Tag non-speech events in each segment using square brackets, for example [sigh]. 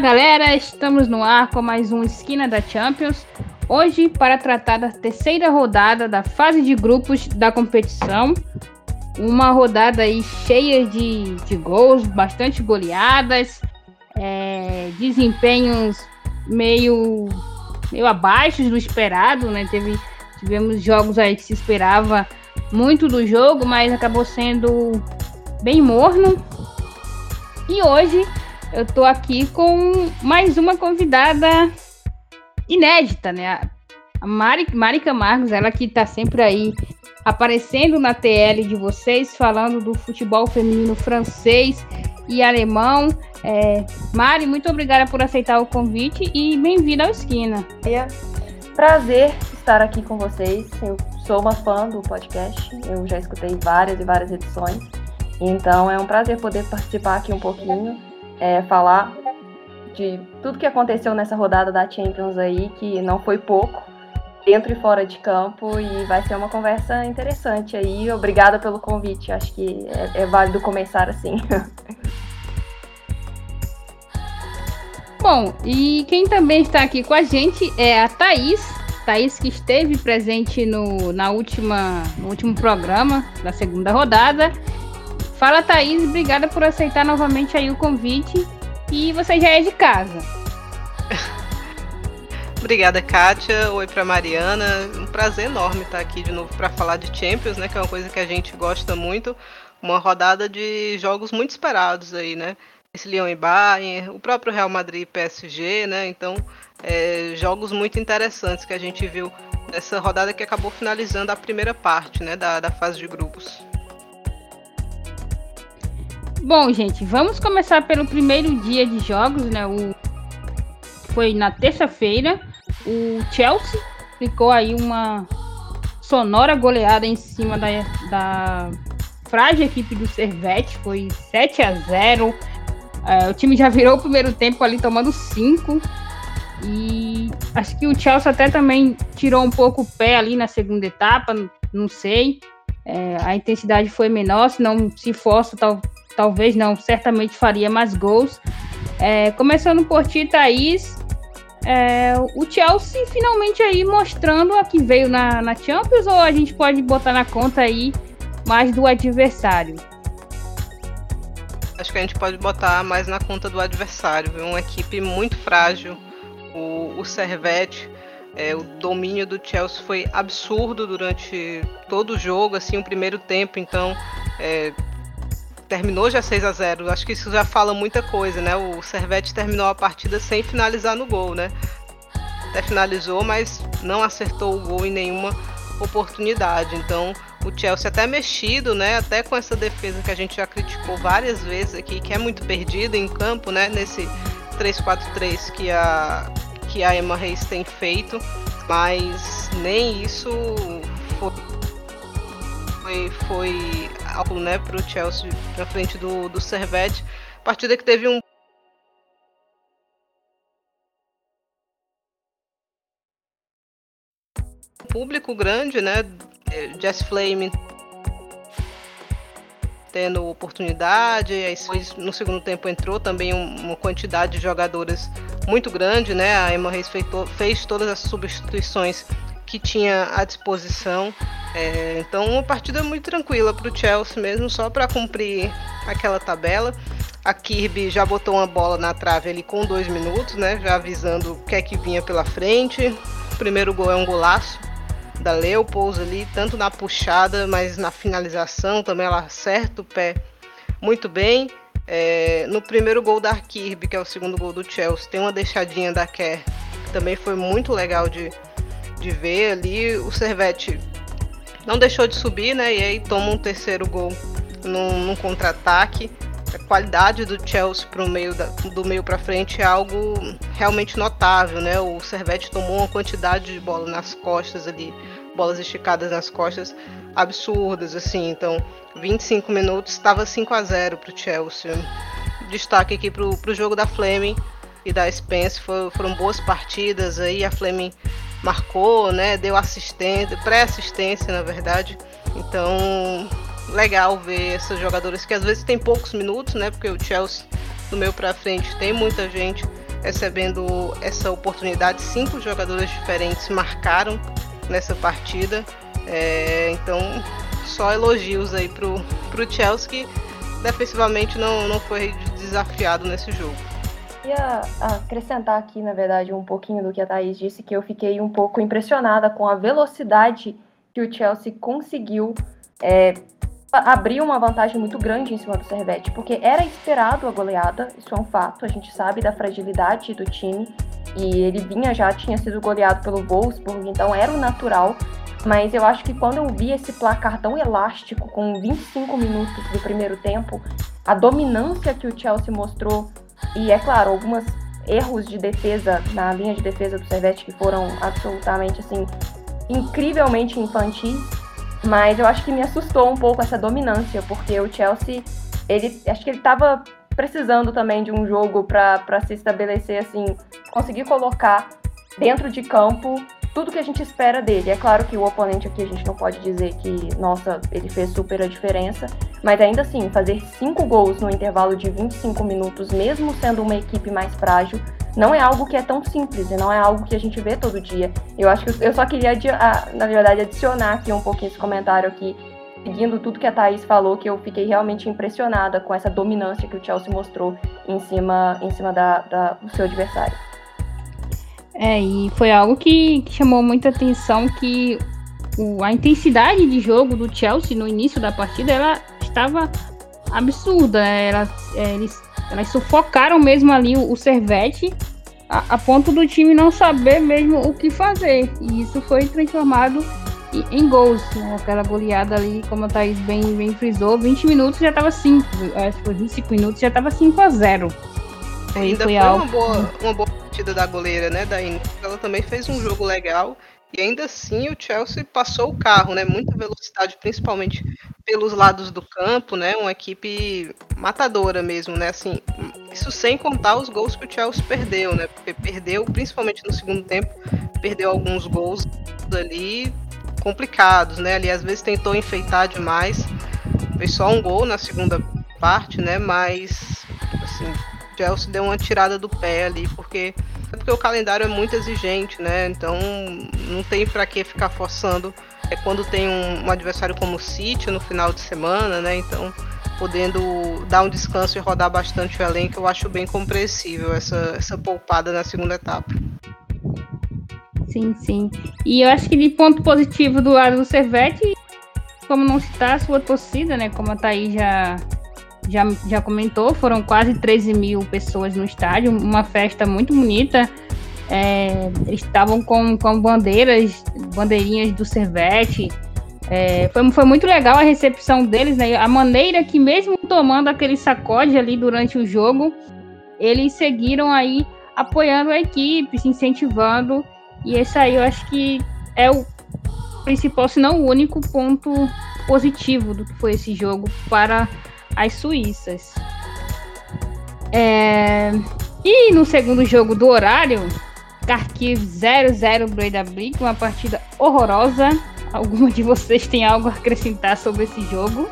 Galera, estamos no ar com mais um Esquina da Champions. Hoje para tratar da terceira rodada da fase de grupos da competição. Uma rodada aí cheia de, de gols, bastante goleadas, é, desempenhos meio, meio abaixo do esperado, né? Teve, tivemos jogos aí que se esperava muito do jogo, mas acabou sendo bem morno. E hoje eu tô aqui com mais uma convidada inédita, né? A Mari, Mari Camargos, ela que tá sempre aí aparecendo na TL de vocês, falando do futebol feminino francês e alemão. É, Mari, muito obrigada por aceitar o convite e bem-vinda ao Esquina. É prazer estar aqui com vocês. Eu sou uma fã do podcast, eu já escutei várias e várias edições. Então é um prazer poder participar aqui um pouquinho, é, falar de tudo que aconteceu nessa rodada da Champions aí, que não foi pouco, dentro e fora de campo, e vai ser uma conversa interessante aí. Obrigada pelo convite, acho que é, é válido começar assim. [laughs] Bom, e quem também está aqui com a gente é a Thaís. Thaís que esteve presente no, na última, no último programa da segunda rodada Fala, Thaís, obrigada por aceitar novamente aí o convite. E você já é de casa. [laughs] Obrigada, Kátia. Oi para Mariana. Um prazer enorme estar aqui de novo para falar de Champions, né? Que é uma coisa que a gente gosta muito. Uma rodada de jogos muito esperados aí, né? Esse Lyon e Bayern, o próprio Real Madrid e PSG, né? Então, é, jogos muito interessantes que a gente viu nessa rodada que acabou finalizando a primeira parte, né? Da, da fase de grupos. Bom, gente, vamos começar pelo primeiro dia de jogos, né? O... Foi na terça-feira. O Chelsea ficou aí uma sonora goleada em cima da, da frágil equipe do Servete. Foi 7 a 0 é, O time já virou o primeiro tempo ali tomando 5. E acho que o Chelsea até também tirou um pouco o pé ali na segunda etapa, não sei. É, a intensidade foi menor, se não se fosse, tal, talvez não, certamente faria mais gols. É, começando por ti, Thaís, é, o Chelsea finalmente aí mostrando a que veio na, na Champions ou a gente pode botar na conta aí mais do adversário? Acho que a gente pode botar mais na conta do adversário, viu? uma equipe muito frágil. O, o Servette, é, o domínio do Chelsea foi absurdo durante todo o jogo, assim, o primeiro tempo, então é, terminou já 6 a 0 Acho que isso já fala muita coisa, né? O Servete terminou a partida sem finalizar no gol, né? Até finalizou, mas não acertou o gol em nenhuma oportunidade. Então, o Chelsea até mexido, né? Até com essa defesa que a gente já criticou várias vezes aqui, que é muito perdida em campo, né? Nesse 3-4-3 que a que a Emma Reis tem feito, mas nem isso foi foi, foi algo né, para o Chelsea na frente do, do Servette. Partida que teve um público grande, né? Jess Flame tendo oportunidade, aí no segundo tempo entrou também uma quantidade de jogadoras muito grande, né? A Emma Reis fez todas as substituições que tinha à disposição. É, então, uma partida muito tranquila para o Chelsea mesmo, só para cumprir aquela tabela. A Kirby já botou uma bola na trave ali com dois minutos, né? Já avisando o que é que vinha pela frente. O primeiro gol é um golaço da Leopold ali, tanto na puxada, mas na finalização também ela acerta o pé muito bem. É, no primeiro gol da Kirby, que é o segundo gol do Chelsea, tem uma deixadinha da Kerr, que também foi muito legal de, de ver ali. O Servete não deixou de subir, né? E aí toma um terceiro gol num, num contra-ataque. A qualidade do Chelsea pro meio da, do meio para frente é algo realmente notável, né? O Servete tomou uma quantidade de bola nas costas ali, bolas esticadas nas costas absurdas, assim. Então, 25 minutos estava 5 a 0 pro Chelsea. Destaque aqui pro, pro jogo da Fleming e da Spence, foram boas partidas aí. A Fleming marcou, né? Deu assistência, pré-assistência, na verdade. Então, legal ver esses jogadores que às vezes tem poucos minutos, né? Porque o Chelsea do meio para frente tem muita gente recebendo essa oportunidade. Cinco jogadores diferentes marcaram nessa partida. É, então, só elogios aí pro, pro Chelsea, que defensivamente não, não foi desafiado nesse jogo. Queria acrescentar aqui, na verdade, um pouquinho do que a Thaís disse, que eu fiquei um pouco impressionada com a velocidade que o Chelsea conseguiu é, abrir uma vantagem muito grande em cima do Servette, porque era esperado a goleada, isso é um fato, a gente sabe da fragilidade do time, e ele vinha já, tinha sido goleado pelo Wolfsburg, então era o natural, mas eu acho que quando eu vi esse placar tão elástico, com 25 minutos do primeiro tempo, a dominância que o Chelsea mostrou, e é claro, alguns erros de defesa na linha de defesa do Servette que foram absolutamente assim incrivelmente infantis, mas eu acho que me assustou um pouco essa dominância, porque o Chelsea, ele acho que ele estava precisando também de um jogo para se estabelecer assim, conseguir colocar dentro de campo tudo que a gente espera dele. É claro que o oponente aqui a gente não pode dizer que, nossa, ele fez super a diferença, mas ainda assim, fazer cinco gols no intervalo de 25 minutos, mesmo sendo uma equipe mais frágil, não é algo que é tão simples e não é algo que a gente vê todo dia. Eu acho que eu só queria, na verdade, adicionar aqui um pouquinho esse comentário aqui, seguindo tudo que a Thaís falou, que eu fiquei realmente impressionada com essa dominância que o Chelsea mostrou em cima, em cima da, da do seu adversário. É, e foi algo que, que chamou muita atenção que o, a intensidade de jogo do Chelsea no início da partida ela estava absurda. Né? Ela, é, eles, elas sufocaram mesmo ali o, o Servete a, a, ponto do time não saber mesmo o que fazer. E isso foi transformado em, em gols. Né? Aquela goleada ali, como a Thaís bem, bem frisou, 20 minutos já estava 5. Acho que foi 25 minutos já estava 5 a 0. Foi, Ainda foi, foi uma, boa, uma boa partida da goleira, né, da Inês. Ela também fez um jogo legal. E ainda assim o Chelsea passou o carro, né? Muita velocidade, principalmente pelos lados do campo, né? Uma equipe matadora mesmo, né? Assim, isso sem contar os gols que o Chelsea perdeu, né? Porque perdeu, principalmente no segundo tempo, perdeu alguns gols ali complicados, né? Ali às vezes tentou enfeitar demais. Fez só um gol na segunda parte, né? Mas assim, Chelsea deu uma tirada do pé ali, porque é porque o calendário é muito exigente, né? Então não tem para que ficar forçando. É quando tem um, um, adversário como o City no final de semana, né? Então podendo dar um descanso e rodar bastante o elenco, eu acho bem compreensível essa, essa poupada na segunda etapa. Sim, sim. E eu acho que de ponto positivo do lado do Servete, como não citar a sua torcida, né? Como a Thaís já já, já comentou, foram quase 13 mil pessoas no estádio, uma festa muito bonita. É, estavam com, com bandeiras, bandeirinhas do Servete. É, foi, foi muito legal a recepção deles, né? A maneira que, mesmo tomando aquele sacode ali durante o jogo, eles seguiram aí apoiando a equipe, se incentivando. E esse aí eu acho que é o principal, se não o único ponto positivo do que foi esse jogo para as suíças. É... E no segundo jogo do horário, Kharkiv 0-0 Breidablik, uma partida horrorosa. Alguma de vocês tem algo a acrescentar sobre esse jogo?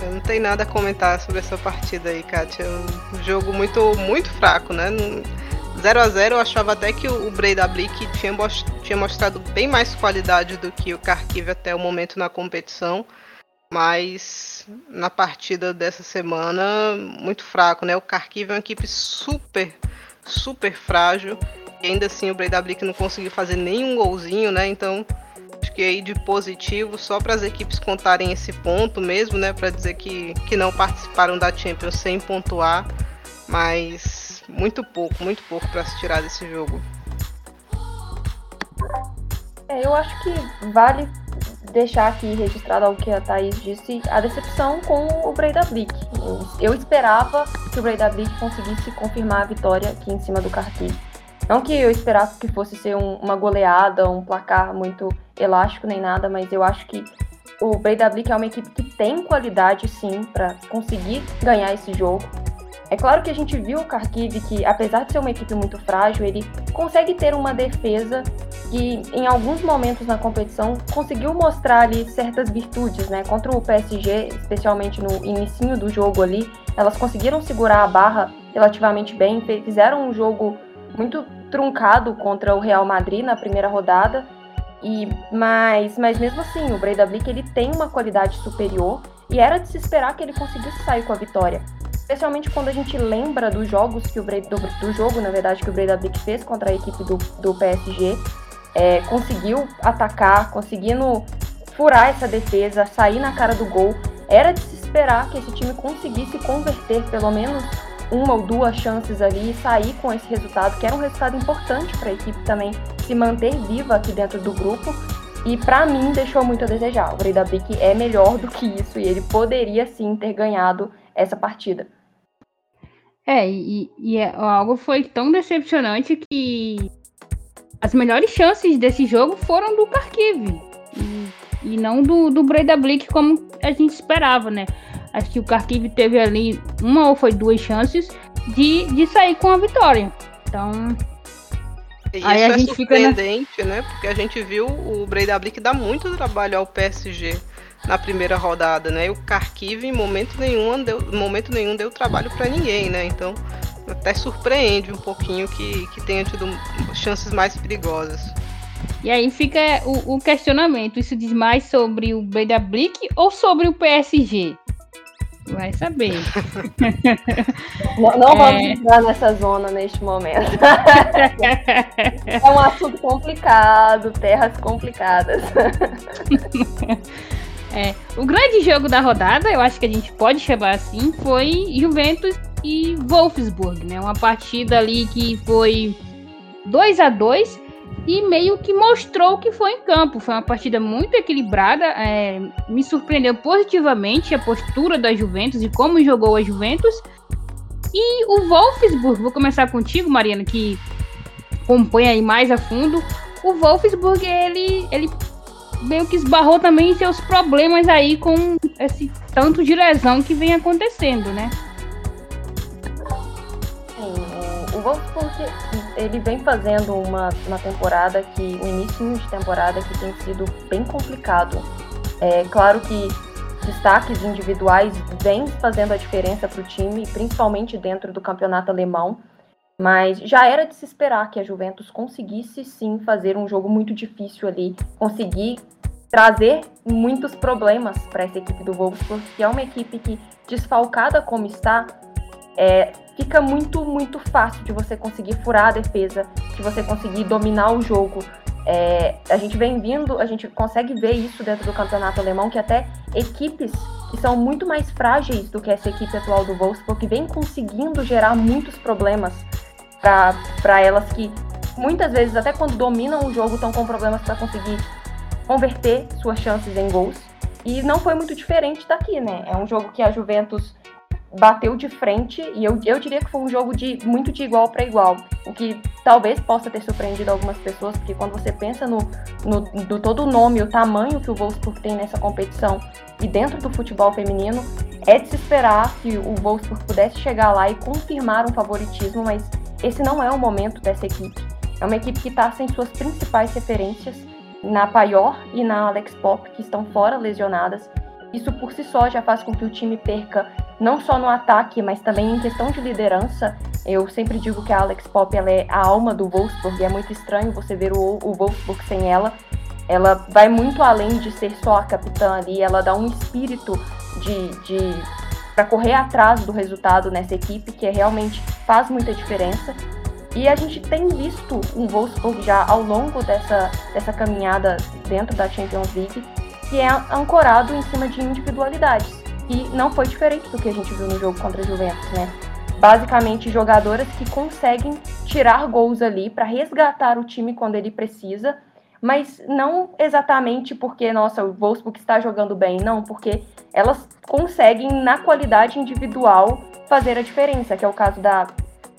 Eu não tenho nada a comentar sobre essa partida aí, Kátia. É um jogo muito, muito fraco, né? 0 a 0 eu achava até que o Breidablik tinha, tinha mostrado bem mais qualidade do que o Kharkiv até o momento na competição. Mas na partida dessa semana, muito fraco, né? O Kharkiv é uma equipe super, super frágil. E ainda assim o Breidablik não conseguiu fazer nenhum golzinho, né? Então, acho que aí de positivo, só para as equipes contarem esse ponto mesmo, né? Para dizer que, que não participaram da Champions sem pontuar. Mas muito pouco, muito pouco para se tirar desse jogo. É, eu acho que vale deixar aqui registrado algo que a Thaís disse, a decepção com o Breidablik. Eu esperava que o Breidablik conseguisse confirmar a vitória aqui em cima do Kharkiv. Não que eu esperasse que fosse ser um, uma goleada, um placar muito elástico nem nada, mas eu acho que o Breidablik é uma equipe que tem qualidade sim para conseguir ganhar esse jogo. É claro que a gente viu o Kharkiv que, apesar de ser uma equipe muito frágil, ele consegue ter uma defesa que, em alguns momentos na competição, conseguiu mostrar ali certas virtudes, né? Contra o PSG, especialmente no início do jogo ali, elas conseguiram segurar a barra relativamente bem, fizeram um jogo muito truncado contra o Real Madrid na primeira rodada, e mas, mas mesmo assim, o Breidablik ele tem uma qualidade superior e era de se esperar que ele conseguisse sair com a vitória. Especialmente quando a gente lembra dos jogos que o Bre do, do jogo, na verdade, que o Breidablik fez contra a equipe do, do PSG, é, conseguiu atacar, conseguindo furar essa defesa, sair na cara do gol. Era de se esperar que esse time conseguisse converter pelo menos uma ou duas chances ali e sair com esse resultado, que era um resultado importante para a equipe também se manter viva aqui dentro do grupo. E para mim deixou muito a desejar. O Breidablik é melhor do que isso e ele poderia sim ter ganhado essa partida. É, e, e é, algo foi tão decepcionante que as melhores chances desse jogo foram do Kharkiv e, e não do, do Breidablik como a gente esperava, né? Acho que o Kharkiv teve ali uma ou foi duas chances de, de sair com a vitória. Então. E aí isso a é gente surpreendente, fica na... né? Porque a gente viu o Breidablik dar muito trabalho ao PSG na primeira rodada, né? E o Kharkiv em momento nenhum deu, momento nenhum deu trabalho para ninguém, né? Então até surpreende um pouquinho que, que tenha tido chances mais perigosas. E aí fica o, o questionamento: isso diz mais sobre o Breidablik ou sobre o PSG? Vai saber. [laughs] não, não é... vamos entrar nessa zona neste momento. [laughs] é um assunto complicado, terras complicadas. [laughs] É, o grande jogo da rodada, eu acho que a gente pode chamar assim, foi Juventus e Wolfsburg, né? Uma partida ali que foi 2 a 2 e meio que mostrou o que foi em campo. Foi uma partida muito equilibrada. É, me surpreendeu positivamente a postura da Juventus e como jogou a Juventus. E o Wolfsburg, vou começar contigo, Mariana, que acompanha aí mais a fundo. O Wolfsburg, ele, ele meio que esbarrou também em seus problemas aí com esse tanto de lesão que vem acontecendo, né? o Wolfsburg ele vem fazendo uma, uma temporada que, o início de temporada que tem sido bem complicado. É claro que destaques individuais vêm fazendo a diferença para o time, principalmente dentro do campeonato alemão, mas já era de se esperar que a Juventus conseguisse sim fazer um jogo muito difícil ali, conseguir trazer muitos problemas para essa equipe do Wolfsburg, que é uma equipe que, desfalcada como está, é, fica muito, muito fácil de você conseguir furar a defesa, de você conseguir dominar o jogo. É, a gente vem vindo, a gente consegue ver isso dentro do campeonato alemão, que até equipes que são muito mais frágeis do que essa equipe atual do Wolfsburg vem conseguindo gerar muitos problemas para elas que muitas vezes, até quando dominam o jogo, estão com problemas para conseguir converter suas chances em gols. E não foi muito diferente daqui, né? É um jogo que a Juventus bateu de frente e eu, eu diria que foi um jogo de muito de igual para igual, o que talvez possa ter surpreendido algumas pessoas, porque quando você pensa no, no, no todo o nome, o tamanho que o Wolfsburg tem nessa competição e dentro do futebol feminino, é de se esperar que o Wolfsburg pudesse chegar lá e confirmar um favoritismo, mas esse não é o momento dessa equipe. É uma equipe que está sem suas principais referências na Paior e na Alex Pop, que estão fora lesionadas. Isso por si só já faz com que o time perca não só no ataque, mas também em questão de liderança. Eu sempre digo que a Alex Pop ela é a alma do Wolfsburg e é muito estranho você ver o, o Wolfsburg sem ela. Ela vai muito além de ser só a capitã ali, ela dá um espírito de, de para correr atrás do resultado nessa equipe que realmente faz muita diferença. E a gente tem visto um Wolfsburg já ao longo dessa, dessa caminhada dentro da Champions League que é ancorado em cima de individualidades. E não foi diferente do que a gente viu no jogo contra a Juventus, né? Basicamente, jogadoras que conseguem tirar gols ali para resgatar o time quando ele precisa, mas não exatamente porque, nossa, o Wolfsburg está jogando bem, não, porque elas conseguem, na qualidade individual, fazer a diferença, que é o caso da.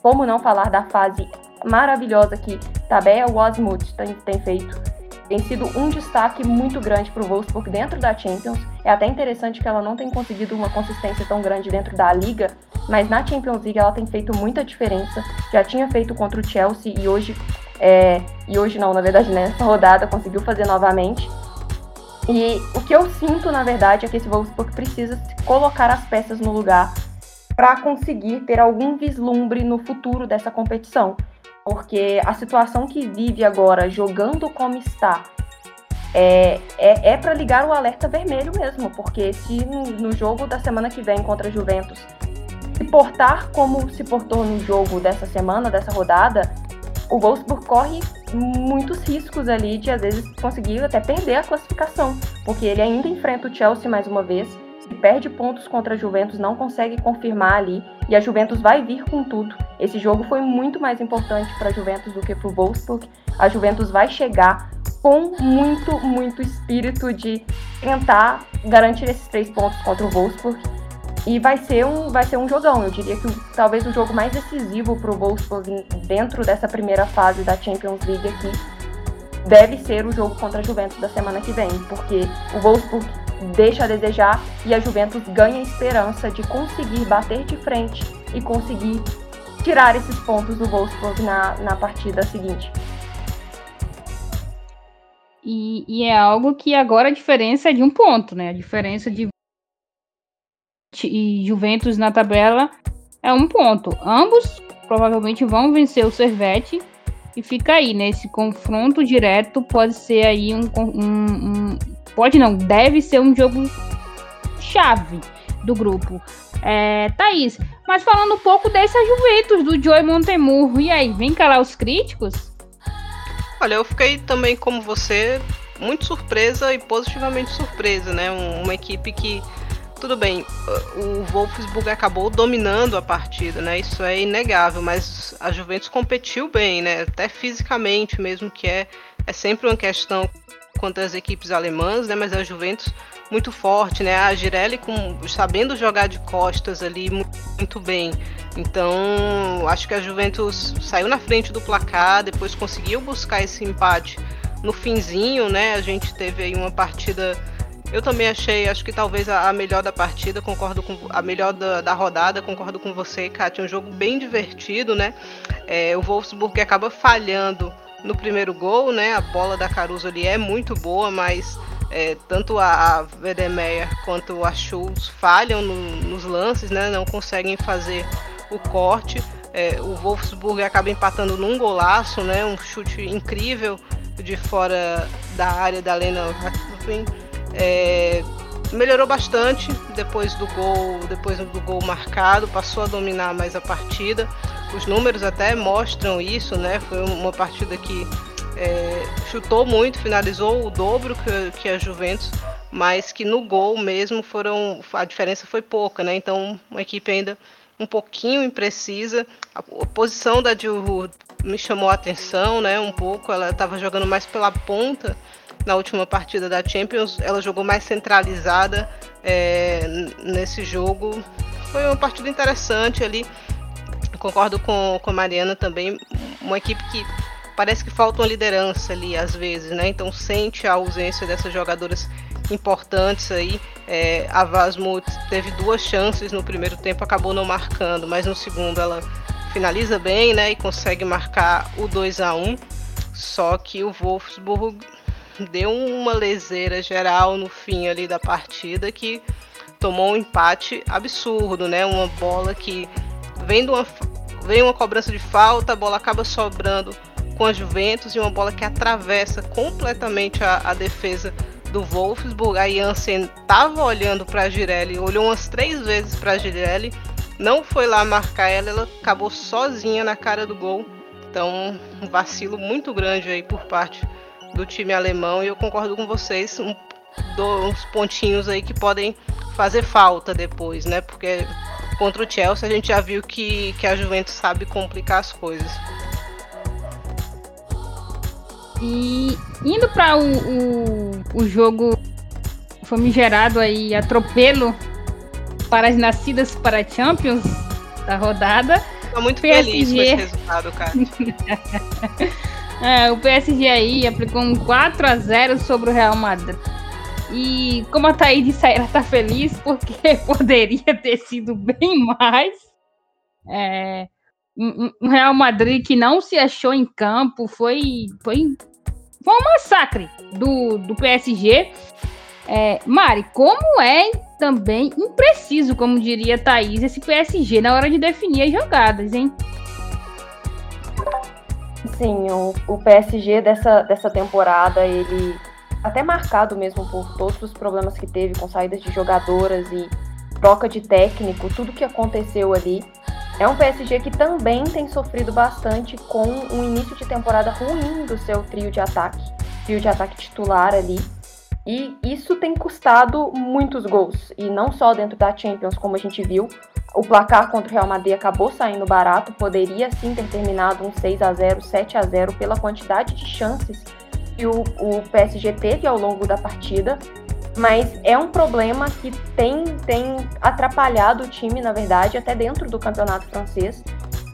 Como não falar da fase maravilhosa que Tabea Wasmuth tem, tem feito tem sido um destaque muito grande para o Wolfsburg dentro da Champions. É até interessante que ela não tem conseguido uma consistência tão grande dentro da liga, mas na Champions League ela tem feito muita diferença. Já tinha feito contra o Chelsea e hoje, é, e hoje não, na verdade, nessa rodada conseguiu fazer novamente. E o que eu sinto, na verdade, é que esse Wolfsburg precisa colocar as peças no lugar para conseguir ter algum vislumbre no futuro dessa competição. Porque a situação que vive agora, jogando como está, é, é, é para ligar o alerta vermelho mesmo, porque se no, no, jogo da semana que vem contra a Juventus se portar como se portou no jogo dessa semana, dessa rodada, o Wolfsburg corre muitos riscos ali de às vezes conseguir até perder a classificação, porque ele ainda enfrenta o Chelsea mais uma vez, perde pontos contra a Juventus, não consegue confirmar ali, e a Juventus vai vir com tudo. Esse jogo foi muito mais importante para a Juventus do que para o Wolfsburg. A Juventus vai chegar com muito, muito espírito de tentar garantir esses três pontos contra o Wolfsburg. E vai ser um, vai ser um jogão. Eu diria que talvez o jogo mais decisivo para o Wolfsburg dentro dessa primeira fase da Champions League aqui deve ser o jogo contra a Juventus da semana que vem, porque o Wolfsburg deixa a desejar e a Juventus ganha esperança de conseguir bater de frente e conseguir tirar esses pontos do Wolfsburg na, na partida seguinte. E, e, é algo que agora a diferença é de um ponto, né? A diferença de e Juventus na tabela é um ponto. Ambos provavelmente vão vencer o Servete e fica aí nesse confronto direto. Pode ser aí um, um, um pode não, deve ser um jogo chave do grupo. É, Thaís, mas falando um pouco dessa Juventus do Joey Montemurro, e aí, vem calar os críticos? Olha, eu fiquei também, como você, muito surpresa e positivamente surpresa, né? Uma equipe que, tudo bem, o Wolfsburg acabou dominando a partida, né? Isso é inegável, mas a Juventus competiu bem, né? Até fisicamente mesmo, que é, é sempre uma questão contra as equipes alemãs, né? Mas a Juventus muito forte, né? A Girelli com, sabendo jogar de costas ali muito bem. Então, acho que a Juventus saiu na frente do placar, depois conseguiu buscar esse empate no finzinho, né? A gente teve aí uma partida. Eu também achei, acho que talvez a, melhor da partida, concordo com a melhor da, da rodada, concordo com você, Kátia. Um jogo bem divertido, né? É, o Wolfsburg acaba falhando no primeiro gol, né? A bola da Caruso ali é muito boa, mas é, tanto a, a Wedemeyer quanto a Schultz falham no, nos lances, né? Não conseguem fazer o corte. É, o Wolfsburg acaba empatando num golaço, né? Um chute incrível de fora da área da Lena é, melhorou bastante depois do gol, depois do gol marcado, passou a dominar mais a partida. Os números até mostram isso, né? Foi uma partida que é, chutou muito, finalizou o dobro que, que a Juventus, mas que no gol mesmo foram a diferença foi pouca, né? Então uma equipe ainda um pouquinho imprecisa. A posição da Jill me chamou a atenção, né? Um pouco. Ela estava jogando mais pela ponta na última partida da Champions. Ela jogou mais centralizada é, nesse jogo. Foi uma partida interessante ali. Concordo com, com a Mariana também. Uma equipe que parece que falta uma liderança ali às vezes, né? Então sente a ausência dessas jogadoras importantes aí. É, a Vasmut teve duas chances no primeiro tempo, acabou não marcando, mas no segundo ela finaliza bem, né, e consegue marcar o 2 a 1. Só que o Wolfsburg deu uma leseira geral no fim ali da partida que tomou um empate absurdo, né? Uma bola que vem, uma, vem uma cobrança de falta, a bola acaba sobrando com a Juventus e uma bola que atravessa completamente a, a defesa do Wolfsburg. A Jansen estava olhando para a Girelli, olhou umas três vezes para a Girelli, não foi lá marcar ela, ela acabou sozinha na cara do gol. Então, um vacilo muito grande aí por parte do time alemão. E eu concordo com vocês, um, uns pontinhos aí que podem fazer falta depois, né? Porque contra o Chelsea a gente já viu que, que a Juventus sabe complicar as coisas. E indo para o, o, o jogo famigerado aí, atropelo para as nascidas para Champions da rodada. Tô muito PSG... feliz com esse resultado, cara. [laughs] é, o PSG aí aplicou um 4 a 0 sobre o Real Madrid. E como a Thaís disse, ela tá feliz porque [laughs] poderia ter sido bem mais. É, um, Real Madrid que não se achou em campo, foi, foi, foi um massacre do, do PSG. É, Mari, como é também impreciso, como diria Thaís, esse PSG na hora de definir as jogadas, hein? Sim, o, o PSG dessa, dessa temporada, ele até marcado mesmo por todos os problemas que teve com saídas de jogadoras e troca de técnico, tudo que aconteceu ali. É um PSG que também tem sofrido bastante com um início de temporada ruim do seu trio de ataque, trio de ataque titular ali. E isso tem custado muitos gols, e não só dentro da Champions, como a gente viu. O placar contra o Real Madrid acabou saindo barato, poderia sim ter terminado um 6 a 0, 7 a 0 pela quantidade de chances que o, o PSG teve ao longo da partida, mas é um problema que tem, tem atrapalhado o time, na verdade, até dentro do campeonato francês,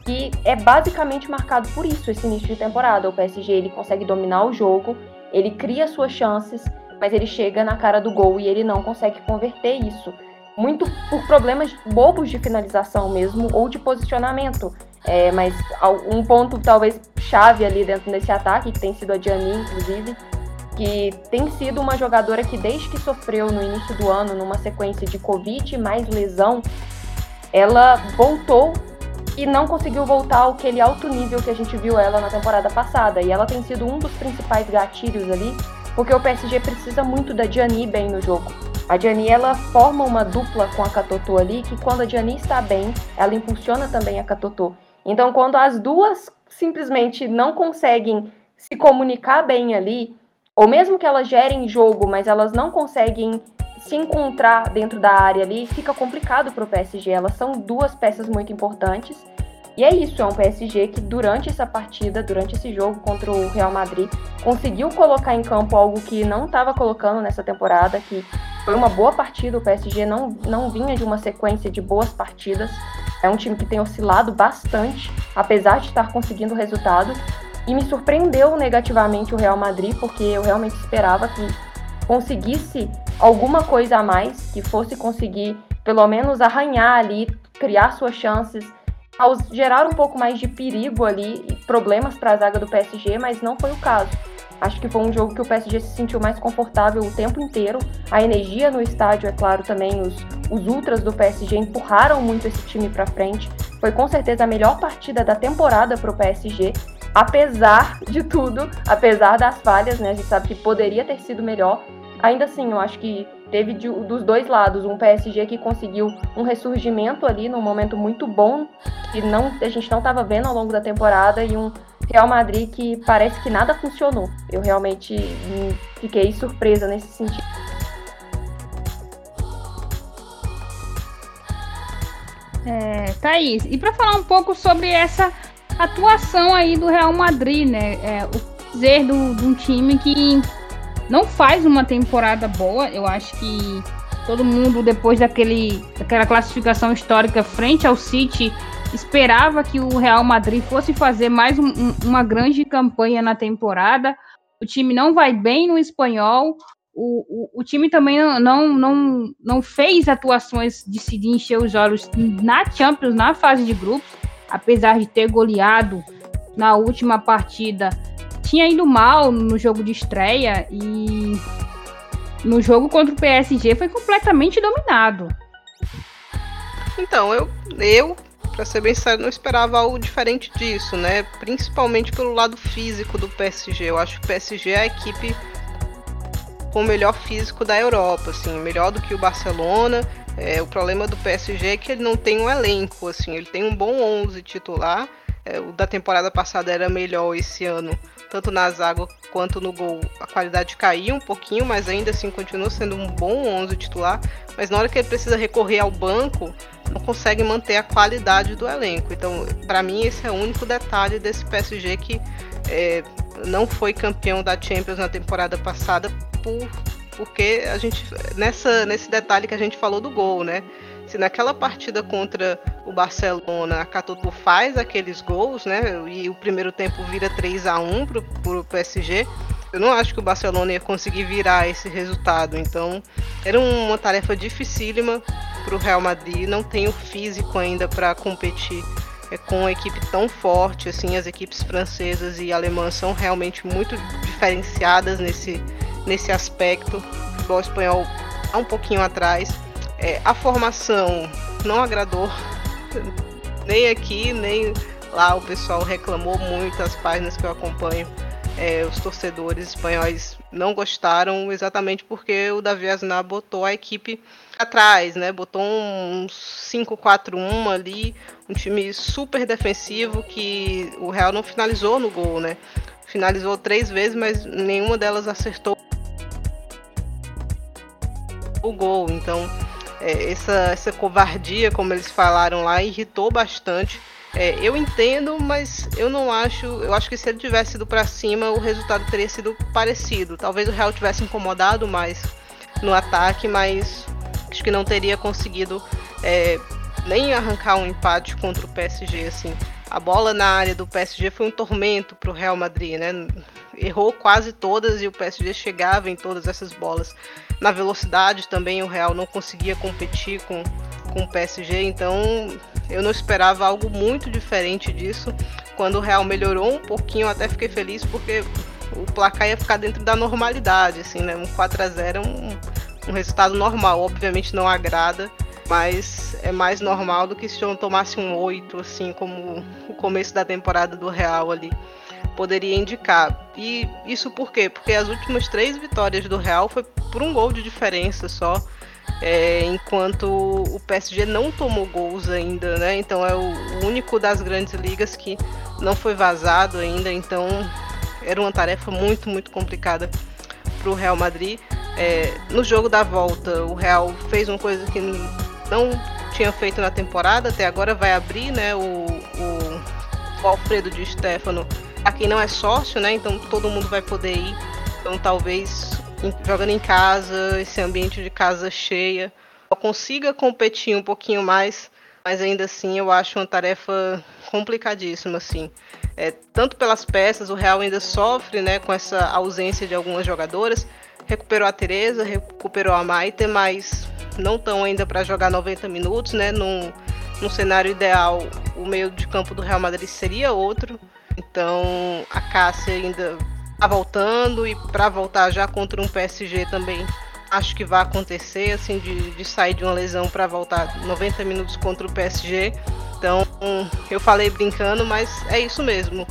e é basicamente marcado por isso esse início de temporada. O PSG ele consegue dominar o jogo, ele cria suas chances, mas ele chega na cara do gol e ele não consegue converter isso. Muito por problemas bobos de finalização mesmo, ou de posicionamento. É, mas um ponto talvez chave ali dentro desse ataque, que tem sido a Gianni, inclusive, que tem sido uma jogadora que desde que sofreu no início do ano, numa sequência de Covid mais lesão, ela voltou e não conseguiu voltar ao aquele alto nível que a gente viu ela na temporada passada. E ela tem sido um dos principais gatilhos ali, porque o PSG precisa muito da Gianni bem no jogo. A Gianni ela forma uma dupla com a Katotô ali, que quando a Gianni está bem, ela impulsiona também a Katotô. Então, quando as duas simplesmente não conseguem se comunicar bem ali, ou mesmo que elas gerem jogo, mas elas não conseguem se encontrar dentro da área ali, fica complicado para o PSG. Elas são duas peças muito importantes. E é isso, é um PSG que durante essa partida, durante esse jogo contra o Real Madrid, conseguiu colocar em campo algo que não estava colocando nessa temporada, que foi uma boa partida, o PSG não, não vinha de uma sequência de boas partidas. É um time que tem oscilado bastante, apesar de estar conseguindo resultado. E me surpreendeu negativamente o Real Madrid, porque eu realmente esperava que conseguisse alguma coisa a mais, que fosse conseguir pelo menos arranhar ali, criar suas chances, gerar um pouco mais de perigo ali e problemas para a zaga do PSG, mas não foi o caso. Acho que foi um jogo que o PSG se sentiu mais confortável o tempo inteiro. A energia no estádio, é claro, também os, os ultras do PSG empurraram muito esse time para frente. Foi com certeza a melhor partida da temporada para o PSG, apesar de tudo, apesar das falhas, né? A gente sabe que poderia ter sido melhor. Ainda assim, eu acho que teve de, dos dois lados um PSG que conseguiu um ressurgimento ali num momento muito bom que não a gente não estava vendo ao longo da temporada e um Real Madrid que parece que nada funcionou. Eu realmente fiquei surpresa nesse sentido. É, Thaís, e para falar um pouco sobre essa atuação aí do Real Madrid, né? É, o dizer de um time que não faz uma temporada boa, eu acho que todo mundo, depois daquele, daquela classificação histórica frente ao City, esperava que o Real Madrid fosse fazer mais um, um, uma grande campanha na temporada. O time não vai bem no espanhol. O, o, o time também não, não, não fez atuações de se encher os olhos na Champions, na fase de grupos, apesar de ter goleado na última partida. Tinha ido mal no jogo de estreia e no jogo contra o PSG foi completamente dominado. Então, eu, eu para ser bem sério, não esperava algo diferente disso, né? Principalmente pelo lado físico do PSG. Eu acho que o PSG é a equipe com o melhor físico da Europa, assim, melhor do que o Barcelona. É, o problema do PSG é que ele não tem um elenco, assim, ele tem um bom 11 titular. É, o da temporada passada era melhor esse ano, tanto na zaga quanto no gol. A qualidade caiu um pouquinho, mas ainda assim continua sendo um bom 11 titular. Mas na hora que ele precisa recorrer ao banco, não consegue manter a qualidade do elenco. Então, para mim, esse é o único detalhe desse PSG que é, não foi campeão da Champions na temporada passada por, porque a gente nessa nesse detalhe que a gente falou do gol, né? Se naquela partida contra o Barcelona a Catoto faz aqueles gols, né? E o primeiro tempo vira 3 a 1 pro, pro PSG, eu não acho que o Barcelona ia conseguir virar esse resultado. Então, era uma tarefa dificílima para o Real Madrid. Não tem o físico ainda para competir é, com uma equipe tão forte, assim, as equipes francesas e alemãs são realmente muito diferenciadas nesse, nesse aspecto. O futebol espanhol está um pouquinho atrás. É, a formação não agradou nem aqui, nem lá. O pessoal reclamou muito, as páginas que eu acompanho. É, os torcedores espanhóis não gostaram exatamente porque o Davi Aznar botou a equipe atrás, né? Botou um 5-4-1 ali, um time super defensivo que o Real não finalizou no gol, né? Finalizou três vezes, mas nenhuma delas acertou o gol. Então, é, essa, essa covardia, como eles falaram lá, irritou bastante. É, eu entendo, mas eu não acho. Eu acho que se ele tivesse ido para cima, o resultado teria sido parecido. Talvez o Real tivesse incomodado mais no ataque, mas acho que não teria conseguido é, nem arrancar um empate contra o PSG. Assim, a bola na área do PSG foi um tormento para o Real Madrid, né? Errou quase todas e o PSG chegava em todas essas bolas. Na velocidade também o Real não conseguia competir com, com o PSG, então eu não esperava algo muito diferente disso. Quando o Real melhorou um pouquinho, eu até fiquei feliz porque o placar ia ficar dentro da normalidade, assim, né? Um 4 a 0 é um, um resultado normal, obviamente não agrada, mas é mais normal do que se eu tomasse um 8, assim, como o começo da temporada do Real ali poderia indicar. E isso por quê? Porque as últimas três vitórias do Real foi por um gol de diferença só é, enquanto o PSG não tomou gols ainda, né? Então é o único das grandes ligas que não foi vazado ainda, então era uma tarefa muito, muito complicada para o Real Madrid. É, no jogo da volta, o Real fez uma coisa que não tinha feito na temporada, até agora vai abrir, né? O, o, Alfredo de Stefano, a quem não é sócio, né? Então todo mundo vai poder ir. Então talvez jogando em casa, esse ambiente de casa cheia, consiga competir um pouquinho mais, mas ainda assim eu acho uma tarefa complicadíssima, assim. É, tanto pelas peças, o Real ainda sofre né, com essa ausência de algumas jogadoras. Recuperou a Teresa, recuperou a Maite, mas não estão ainda para jogar 90 minutos, né? Num, num cenário ideal, o meio de campo do Real Madrid seria outro. Então a Cássia ainda tá voltando e para voltar já contra um PSG também acho que vai acontecer, assim, de, de sair de uma lesão para voltar 90 minutos contra o PSG. Então, eu falei brincando, mas é isso mesmo.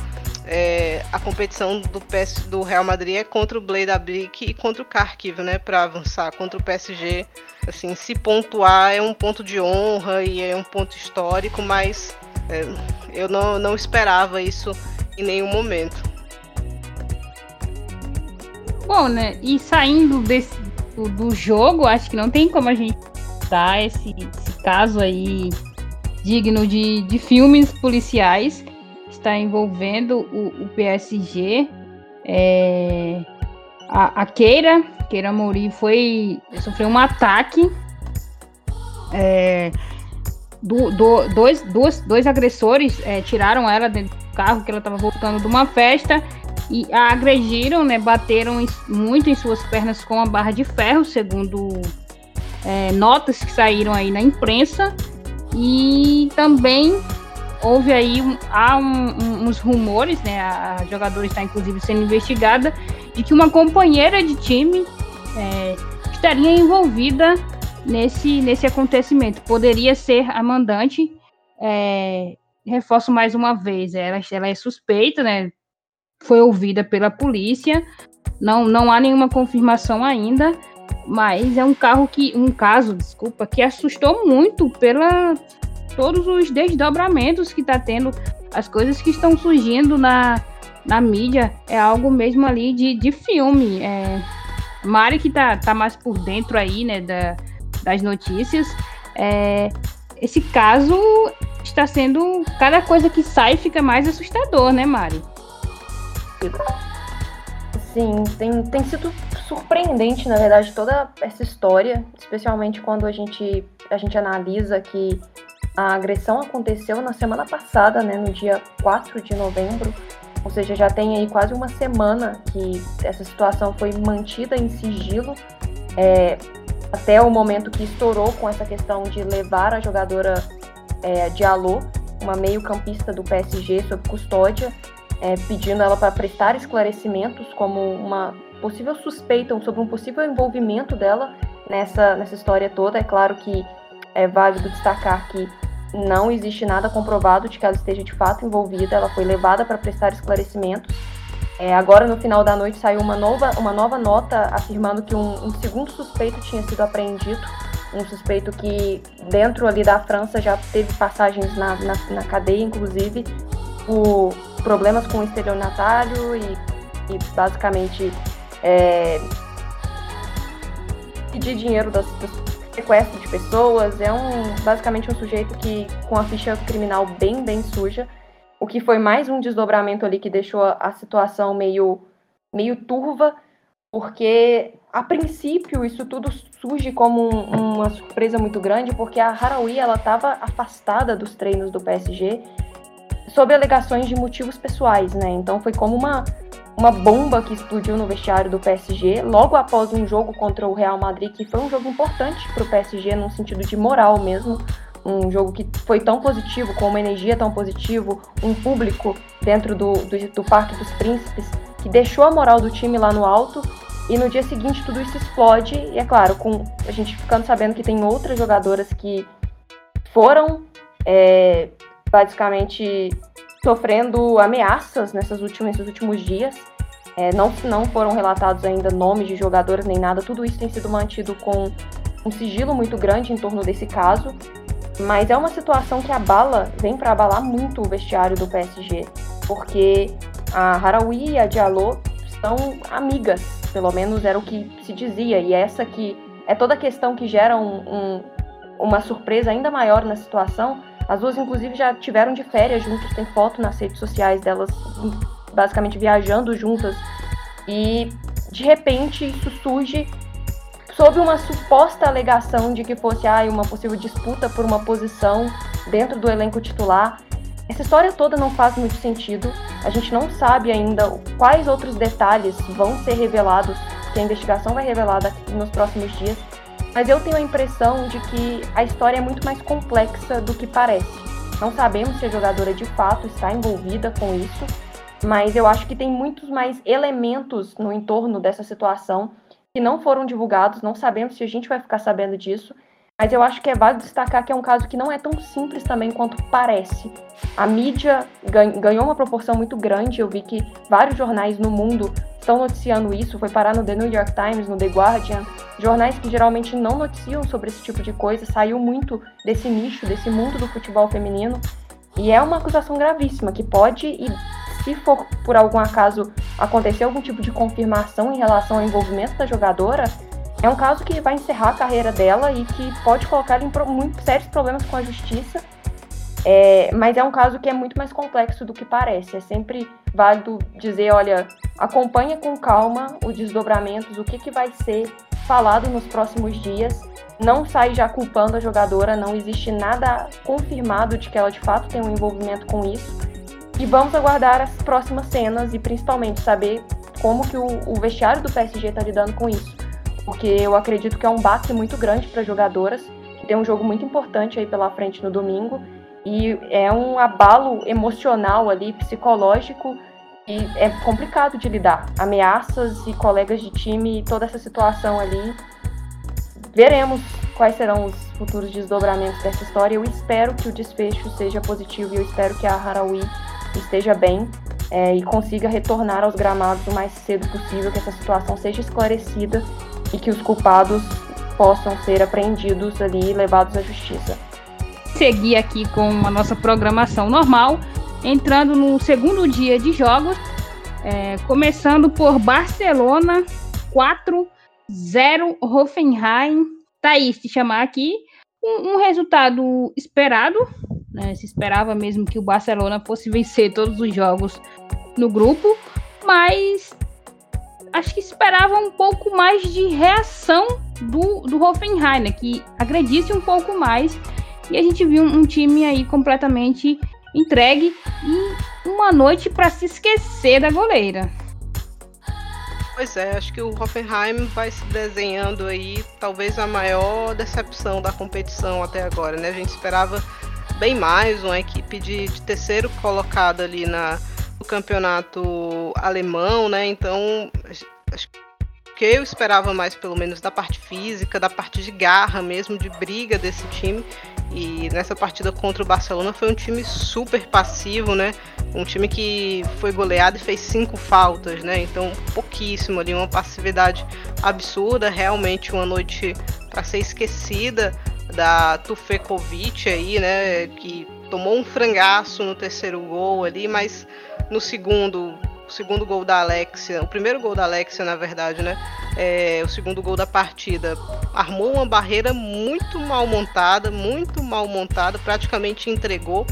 É, a competição do, PS, do Real Madrid é contra o Blade Abric e contra o Kharkiv, né, para avançar contra o PSG. Assim, se pontuar é um ponto de honra e é um ponto histórico, mas é, eu não, não esperava isso em nenhum momento. Bom, né? E saindo desse, do, do jogo, acho que não tem como a gente dar esse, esse caso aí digno de, de filmes policiais que está envolvendo o, o PSG. É, a, a, Keira, Keira Mori, foi sofreu um ataque. É, do, do, dois, dois, dois agressores é, tiraram ela do carro que ela estava voltando de uma festa e a agrediram, né, bateram muito em suas pernas com a barra de ferro, segundo é, notas que saíram aí na imprensa. E também houve aí há um, um, uns rumores, né, a, jogadora está inclusive sendo investigada, de que uma companheira de time é, estaria envolvida nesse, nesse acontecimento. Poderia ser a mandante. É, reforço mais uma vez, ela, ela é suspeita, né? Foi ouvida pela polícia. Não, não há nenhuma confirmação ainda, mas é um carro que, um caso, desculpa, que assustou muito pela todos os desdobramentos que está tendo, as coisas que estão surgindo na, na mídia, é algo mesmo ali de, de filme. É, Mari que tá, tá mais por dentro aí, né, da, das notícias, é, esse caso está sendo, cada coisa que sai fica mais assustador, né, Mari? Sim, tem, tem sido surpreendente, na verdade, toda essa história, especialmente quando a gente, a gente analisa que a agressão aconteceu na semana passada, né, no dia 4 de novembro, ou seja, já tem aí quase uma semana que essa situação foi mantida em sigilo, é, até o momento que estourou com essa questão de levar a jogadora é, de alô uma meio-campista do PSG sob custódia, é, pedindo ela para prestar esclarecimentos como uma possível suspeita sobre um possível envolvimento dela nessa, nessa história toda. É claro que é válido destacar que não existe nada comprovado de que ela esteja de fato envolvida. Ela foi levada para prestar esclarecimentos. É, agora, no final da noite, saiu uma nova, uma nova nota afirmando que um, um segundo suspeito tinha sido apreendido. Um suspeito que, dentro ali da França, já teve passagens na, na, na cadeia, inclusive, por problemas com o estelionatário e, e basicamente é, pedir dinheiro das, sequestro de pessoas. É um basicamente um sujeito que com a ficha criminal bem bem suja, o que foi mais um desdobramento ali que deixou a, a situação meio meio turva, porque a princípio isso tudo surge como um, uma surpresa muito grande, porque a Harawi ela estava afastada dos treinos do PSG sob alegações de motivos pessoais, né? Então foi como uma uma bomba que explodiu no vestiário do PSG logo após um jogo contra o Real Madrid, que foi um jogo importante para o PSG num sentido de moral mesmo. Um jogo que foi tão positivo, com uma energia tão positiva, um público dentro do, do, do Parque dos Príncipes, que deixou a moral do time lá no alto. E no dia seguinte tudo isso explode. E é claro, com a gente ficando sabendo que tem outras jogadoras que foram é, basicamente sofrendo ameaças nessas últimas, nesses últimos dias. É, não, não foram relatados ainda nomes de jogadores nem nada, tudo isso tem sido mantido com um sigilo muito grande em torno desse caso. Mas é uma situação que abala, vem para abalar muito o vestiário do PSG, porque a Harawi e a Diallo são amigas, pelo menos era o que se dizia, e essa que é toda a questão que gera um, um, uma surpresa ainda maior na situação, as duas, inclusive, já tiveram de férias juntas, tem foto nas redes sociais delas basicamente viajando juntas. E de repente isso surge sob uma suposta alegação de que fosse ah, uma possível disputa por uma posição dentro do elenco titular. Essa história toda não faz muito sentido. A gente não sabe ainda quais outros detalhes vão ser revelados, que a investigação vai revelar nos próximos dias. Mas eu tenho a impressão de que a história é muito mais complexa do que parece. Não sabemos se a jogadora de fato está envolvida com isso, mas eu acho que tem muitos mais elementos no entorno dessa situação que não foram divulgados, não sabemos se a gente vai ficar sabendo disso, mas eu acho que é válido destacar que é um caso que não é tão simples também quanto parece. A mídia ganhou uma proporção muito grande, eu vi que vários jornais no mundo estão noticiando isso, foi parar no The New York Times, no The Guardian, jornais que geralmente não noticiam sobre esse tipo de coisa, saiu muito desse nicho, desse mundo do futebol feminino, e é uma acusação gravíssima que pode e se for por algum acaso acontecer algum tipo de confirmação em relação ao envolvimento da jogadora, é um caso que vai encerrar a carreira dela e que pode colocar em muito sérios problemas com a justiça é, mas é um caso que é muito mais complexo do que parece. É sempre válido dizer, olha, acompanha com calma os desdobramentos, o que, que vai ser falado nos próximos dias. Não sai já culpando a jogadora, não existe nada confirmado de que ela de fato tem um envolvimento com isso. E vamos aguardar as próximas cenas e principalmente saber como que o, o vestiário do PSG está lidando com isso. Porque eu acredito que é um baque muito grande para as jogadoras, que tem um jogo muito importante aí pela frente no domingo e é um abalo emocional ali, psicológico, e é complicado de lidar. Ameaças e colegas de time, toda essa situação ali. Veremos quais serão os futuros desdobramentos dessa história. Eu espero que o desfecho seja positivo e eu espero que a Harawi esteja bem é, e consiga retornar aos gramados o mais cedo possível, que essa situação seja esclarecida e que os culpados possam ser apreendidos ali e levados à justiça seguir aqui com a nossa programação normal, entrando no segundo dia de jogos, é, começando por Barcelona 4 0 Hoffenheim. Thaís, te chamar aqui um, um resultado esperado. Né? Se esperava mesmo que o Barcelona fosse vencer todos os jogos no grupo, mas acho que esperava um pouco mais de reação do, do Hoffenheim, né? que agredisse um pouco mais e a gente viu um time aí completamente entregue e uma noite para se esquecer da goleira. Pois é, acho que o Hoffenheim vai se desenhando aí talvez a maior decepção da competição até agora, né? A gente esperava bem mais, uma equipe de, de terceiro colocado ali na, no campeonato alemão, né? Então, acho que eu esperava mais, pelo menos, da parte física, da parte de garra mesmo, de briga desse time. E nessa partida contra o Barcelona foi um time super passivo, né? Um time que foi goleado e fez cinco faltas, né? Então, pouquíssimo ali, uma passividade absurda. Realmente uma noite para ser esquecida da Tufekovic aí, né? Que tomou um frangaço no terceiro gol ali, mas no segundo o segundo gol da Alexia, o primeiro gol da Alexia, na verdade, né? É, o segundo gol da partida, armou uma barreira muito mal montada, muito mal montada, praticamente entregou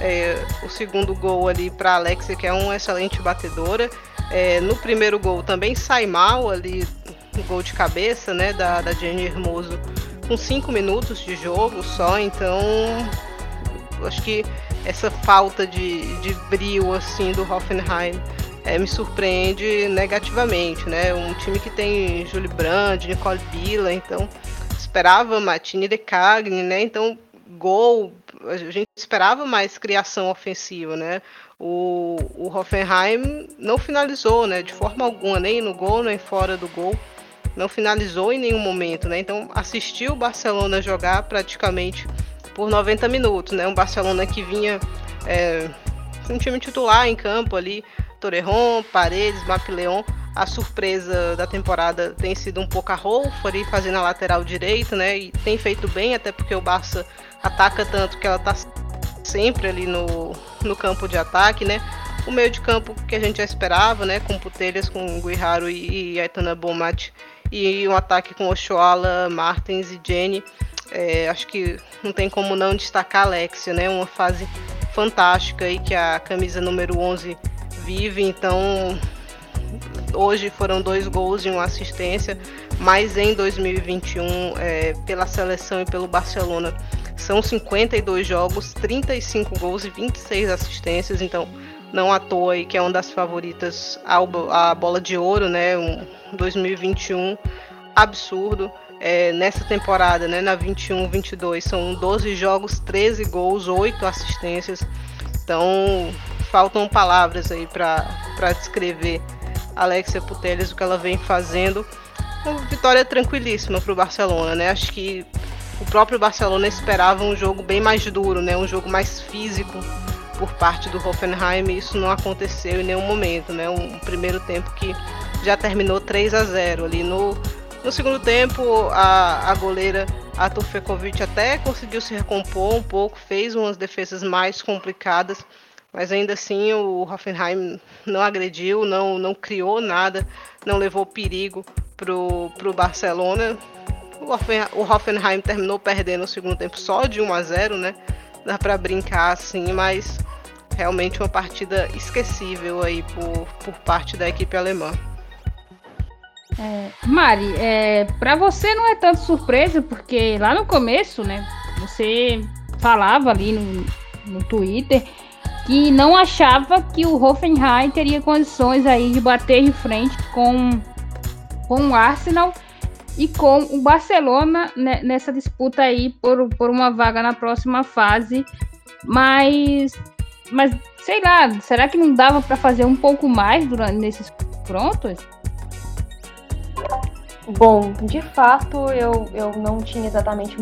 é, o segundo gol ali para Alexia, que é uma excelente batedora. É, no primeiro gol também sai mal ali no gol de cabeça, né, da, da Jenny Hermoso, com cinco minutos de jogo só, então acho que essa falta de, de brio assim do Hoffenheim é, me surpreende negativamente, né? Um time que tem Julie Brand, Nicole Bila, então esperava Matini de Cagne, né? Então gol, a gente esperava mais criação ofensiva, né? O, o Hoffenheim não finalizou, né? De forma alguma, nem no gol, nem fora do gol. Não finalizou em nenhum momento, né? Então assistiu o Barcelona jogar praticamente por 90 minutos, né? Um Barcelona que vinha é, um time titular em campo ali, Torrejon, Paredes, Mapleon. A surpresa da temporada tem sido um pouco a Rolfari fazendo a lateral direita, né? E tem feito bem, até porque o Barça ataca tanto que ela tá sempre ali no, no campo de ataque, né? O meio de campo que a gente já esperava, né? Com Putelhas, com Guijarro e, e Aitana Bomat. E um ataque com Oshoala, Martins e Jenny. É, acho que não tem como não destacar a Alexia, né? Uma fase fantástica aí que a camisa número 11 vive, então hoje foram dois gols e uma assistência, mas em 2021, é, pela seleção e pelo Barcelona, são 52 jogos, 35 gols e 26 assistências, então não à toa aí que é uma das favoritas à bola de ouro, né? Um 2021 absurdo. É, nessa temporada, né, na 21-22, são 12 jogos, 13 gols, 8 assistências. Então, faltam palavras aí para descrever Alexia Putellas, o que ela vem fazendo. Uma vitória tranquilíssima para o Barcelona, né? Acho que o próprio Barcelona esperava um jogo bem mais duro, né? Um jogo mais físico por parte do Hoffenheim isso não aconteceu em nenhum momento, né? Um primeiro tempo que já terminou 3 a 0 ali no no segundo tempo a, a goleira a Tufekovic até conseguiu se recompor um pouco, fez umas defesas mais complicadas, mas ainda assim o Hoffenheim não agrediu, não, não criou nada, não levou perigo pro, pro Barcelona. O, Hoffen, o Hoffenheim terminou perdendo o segundo tempo só de 1 a 0, né? Dá para brincar assim, mas realmente uma partida esquecível aí por, por parte da equipe alemã. É, Mari, é, para você não é tanto surpresa, porque lá no começo, né, você falava ali no, no Twitter que não achava que o Hoffenheim teria condições aí de bater de frente com, com o Arsenal e com o Barcelona né, nessa disputa aí por, por uma vaga na próxima fase. Mas, mas sei lá, será que não dava para fazer um pouco mais durante nesses confrontos? Bom, de fato, eu, eu não tinha exatamente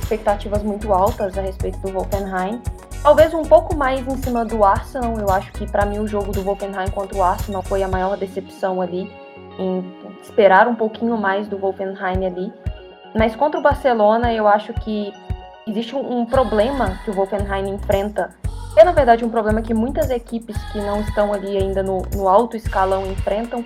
expectativas muito altas a respeito do Wolfenheim. Talvez um pouco mais em cima do Arsenal. Eu acho que para mim o jogo do Wolfenheim contra o Arsenal foi a maior decepção ali, em esperar um pouquinho mais do Wolfenheim ali. Mas contra o Barcelona, eu acho que existe um, problema que o Wolfenheim enfrenta. É na verdade um problema que muitas equipes que não estão ali ainda no, no alto escalão enfrentam,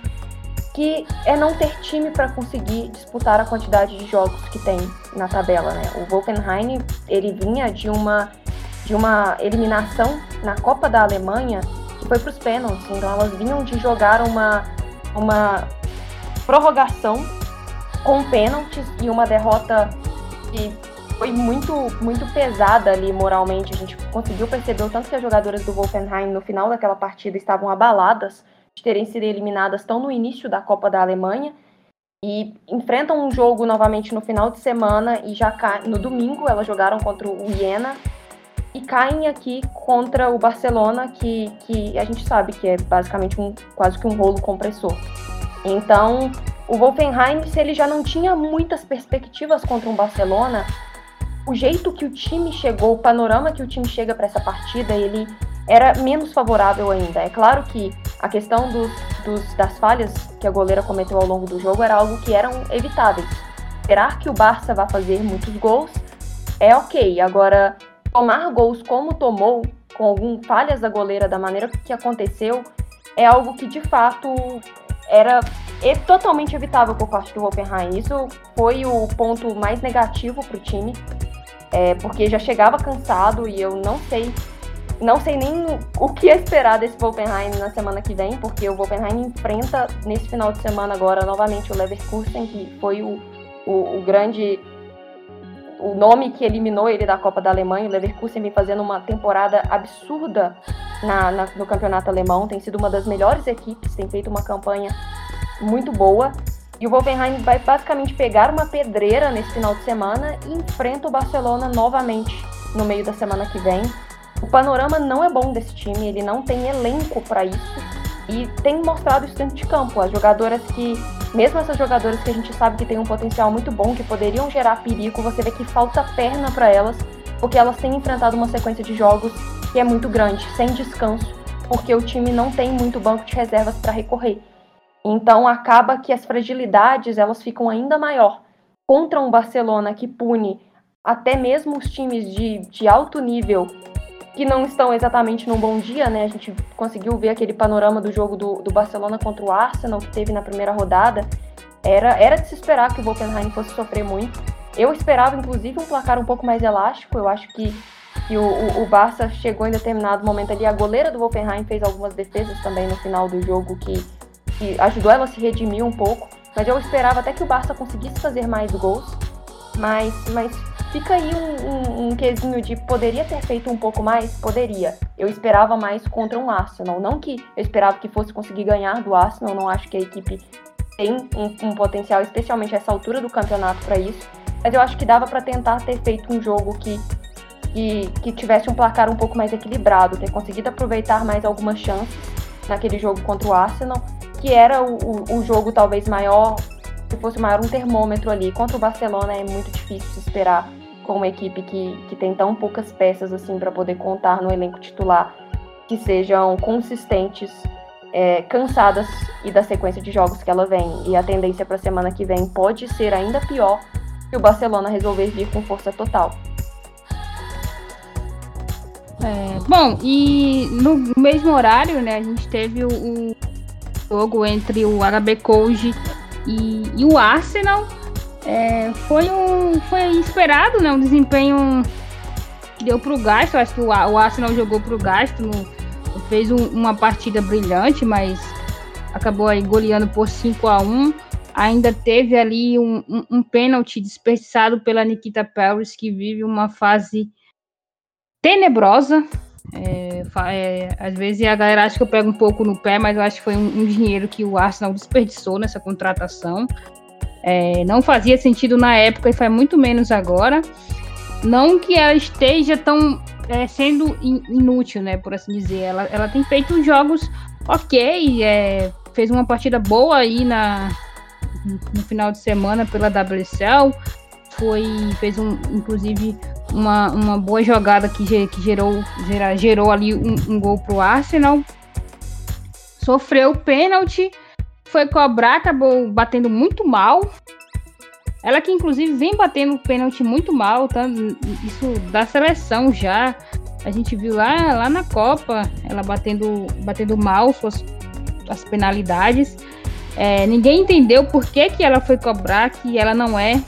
que é não ter time para conseguir disputar a quantidade de jogos que tem na tabela, né? O Wolfenheim, ele vinha de uma de uma eliminação na Copa da Alemanha que foi para os pênaltis. Então elas vinham de jogar uma, uma prorrogação com pênaltis e uma derrota que foi muito, muito pesada ali moralmente. A gente conseguiu perceber o tanto que as jogadoras do Wolfenheim no final daquela partida estavam abaladas de terem sido eliminadas tão no início da Copa da Alemanha e enfrentam um jogo novamente no final de semana e já no domingo elas jogaram contra o Iena e caem aqui contra o Barcelona, que, que a gente sabe que é basicamente um, quase que um rolo compressor. Então, o Wolfenheim, se ele já não tinha muitas perspectivas contra um Barcelona, o jeito que o time chegou, o panorama que o time chega para essa partida, ele era menos favorável ainda. É claro que a questão dos, dos, das falhas que a goleira cometeu ao longo do jogo era algo que eram evitáveis. Esperar que o Barça vá fazer muitos gols é ok. Agora, tomar gols como tomou, com algumas falhas da goleira da maneira que aconteceu, é algo que de fato era totalmente evitável por parte do Wolfenheim. Isso foi o ponto mais negativo para o time, é, porque já chegava cansado e eu não sei, não sei nem o que esperar desse Wolfenheim na semana que vem, porque o Wolfenheim enfrenta nesse final de semana agora novamente o Leverkusen, que foi o, o, o grande o nome que eliminou ele da Copa da Alemanha, o Leverkusen vem fazendo uma temporada absurda na, na, no campeonato alemão, tem sido uma das melhores equipes, tem feito uma campanha muito boa. E o Wolfenheim vai basicamente pegar uma pedreira nesse final de semana e enfrenta o Barcelona novamente no meio da semana que vem. O panorama não é bom desse time, ele não tem elenco para isso e tem mostrado isso dentro de campo. As jogadoras que mesmo essas jogadoras que a gente sabe que tem um potencial muito bom, que poderiam gerar perigo, você vê que falta perna para elas, porque elas têm enfrentado uma sequência de jogos que é muito grande, sem descanso, porque o time não tem muito banco de reservas para recorrer. Então acaba que as fragilidades elas ficam ainda maior contra um Barcelona que pune até mesmo os times de, de alto nível que não estão exatamente num bom dia, né? A gente conseguiu ver aquele panorama do jogo do, do Barcelona contra o Arsenal que teve na primeira rodada. Era, era de se esperar que o Wolfenheim fosse sofrer muito. Eu esperava, inclusive, um placar um pouco mais elástico. Eu acho que, que o, o, o Barça chegou em determinado momento ali. A goleira do Wolfenheim fez algumas defesas também no final do jogo que, que ajudou ela a se redimir um pouco. Mas eu esperava até que o Barça conseguisse fazer mais gols. Mas, mas Fica aí um, um, um quesinho de poderia ter feito um pouco mais? Poderia. Eu esperava mais contra um Arsenal. Não que eu esperava que fosse conseguir ganhar do Arsenal, não acho que a equipe tem um, um potencial, especialmente essa altura do campeonato, para isso. Mas eu acho que dava para tentar ter feito um jogo que, que, que tivesse um placar um pouco mais equilibrado, ter conseguido aproveitar mais algumas chances naquele jogo contra o Arsenal, que era o, o, o jogo talvez maior se fosse maior um termômetro ali. Contra o Barcelona é muito difícil se esperar com uma equipe que, que tem tão poucas peças assim para poder contar no elenco titular que sejam consistentes, é, cansadas e da sequência de jogos que ela vem. E a tendência para a semana que vem pode ser ainda pior se o Barcelona resolver vir com força total. É, bom, e no mesmo horário, né, a gente teve o, o jogo entre o HB Koji e, e o Arsenal. É, foi um foi esperado, né? Um desempenho deu pro gasto. Eu acho que o, o Arsenal jogou pro gasto, no, fez um, uma partida brilhante, mas acabou aí goleando por 5 a 1 Ainda teve ali um, um, um pênalti desperdiçado pela Nikita Paris, que vive uma fase tenebrosa. É, é, às vezes a galera acha que eu pego um pouco no pé, mas eu acho que foi um, um dinheiro que o Arsenal desperdiçou nessa contratação. É, não fazia sentido na época e faz muito menos agora. Não que ela esteja tão é, sendo in, inútil, né, por assim dizer. Ela, ela tem feito jogos ok, é, fez uma partida boa aí na, no final de semana pela WSL. Foi, fez um, inclusive uma, uma boa jogada que, que gerou, gerou, ali um, um gol pro Arsenal. Sofreu pênalti, foi cobrar, acabou batendo muito mal. Ela que inclusive vem batendo pênalti muito mal, tá? Isso da seleção já. A gente viu lá, lá na Copa, ela batendo, batendo mal suas as penalidades. É, ninguém entendeu por que, que ela foi cobrar, que ela não é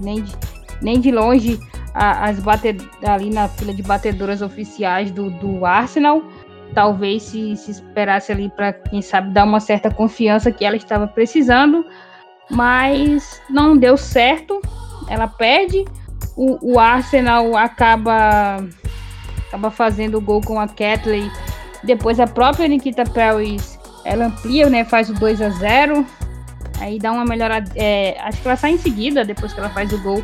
nem de, nem de longe a, as bater, ali na fila de batedoras oficiais do, do Arsenal. Talvez se, se esperasse ali para, quem sabe, dar uma certa confiança que ela estava precisando, mas não deu certo. Ela perde. O, o Arsenal acaba, acaba fazendo o gol com a Catley. Depois a própria Nikita Paris ela amplia, né? Faz o 2 a 0 Aí dá uma melhorada. É, acho que ela sai em seguida, depois que ela faz o gol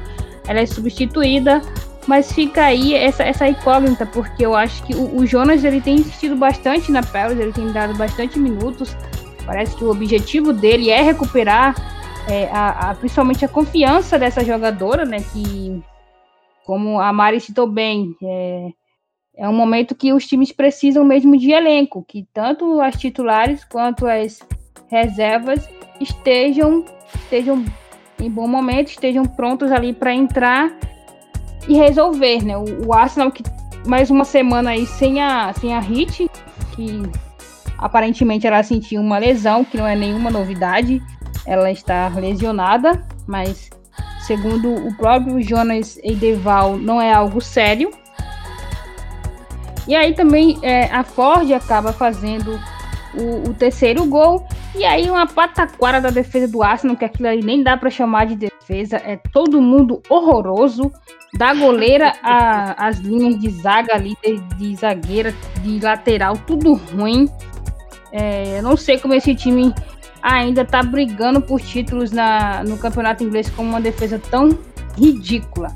ela é substituída. Mas fica aí essa, essa incógnita, porque eu acho que o, o Jonas ele tem insistido bastante na Paris, ele tem dado bastante minutos. Parece que o objetivo dele é recuperar é, a, a, principalmente a confiança dessa jogadora, né? Que, como a Mari citou bem, é, é um momento que os times precisam mesmo de elenco, que tanto as titulares quanto as reservas estejam, estejam em bom momento, estejam prontos ali para entrar e resolver, né? O, o, Arsenal que mais uma semana aí sem a sem a Hit, que aparentemente ela sentiu uma lesão, que não é nenhuma novidade. Ela está lesionada, mas segundo o próprio Jonas Eideval, não é algo sério. E aí também é, a Ford acaba fazendo o, o, terceiro gol. E aí uma pataquara da defesa do Arsenal, que aquilo aí nem dá para chamar de defesa. É todo mundo horroroso. Da goleira às linhas de zaga ali, de, de zagueira, de lateral, tudo ruim. É, não sei como esse time ainda tá brigando por títulos na, no campeonato inglês com uma defesa tão ridícula.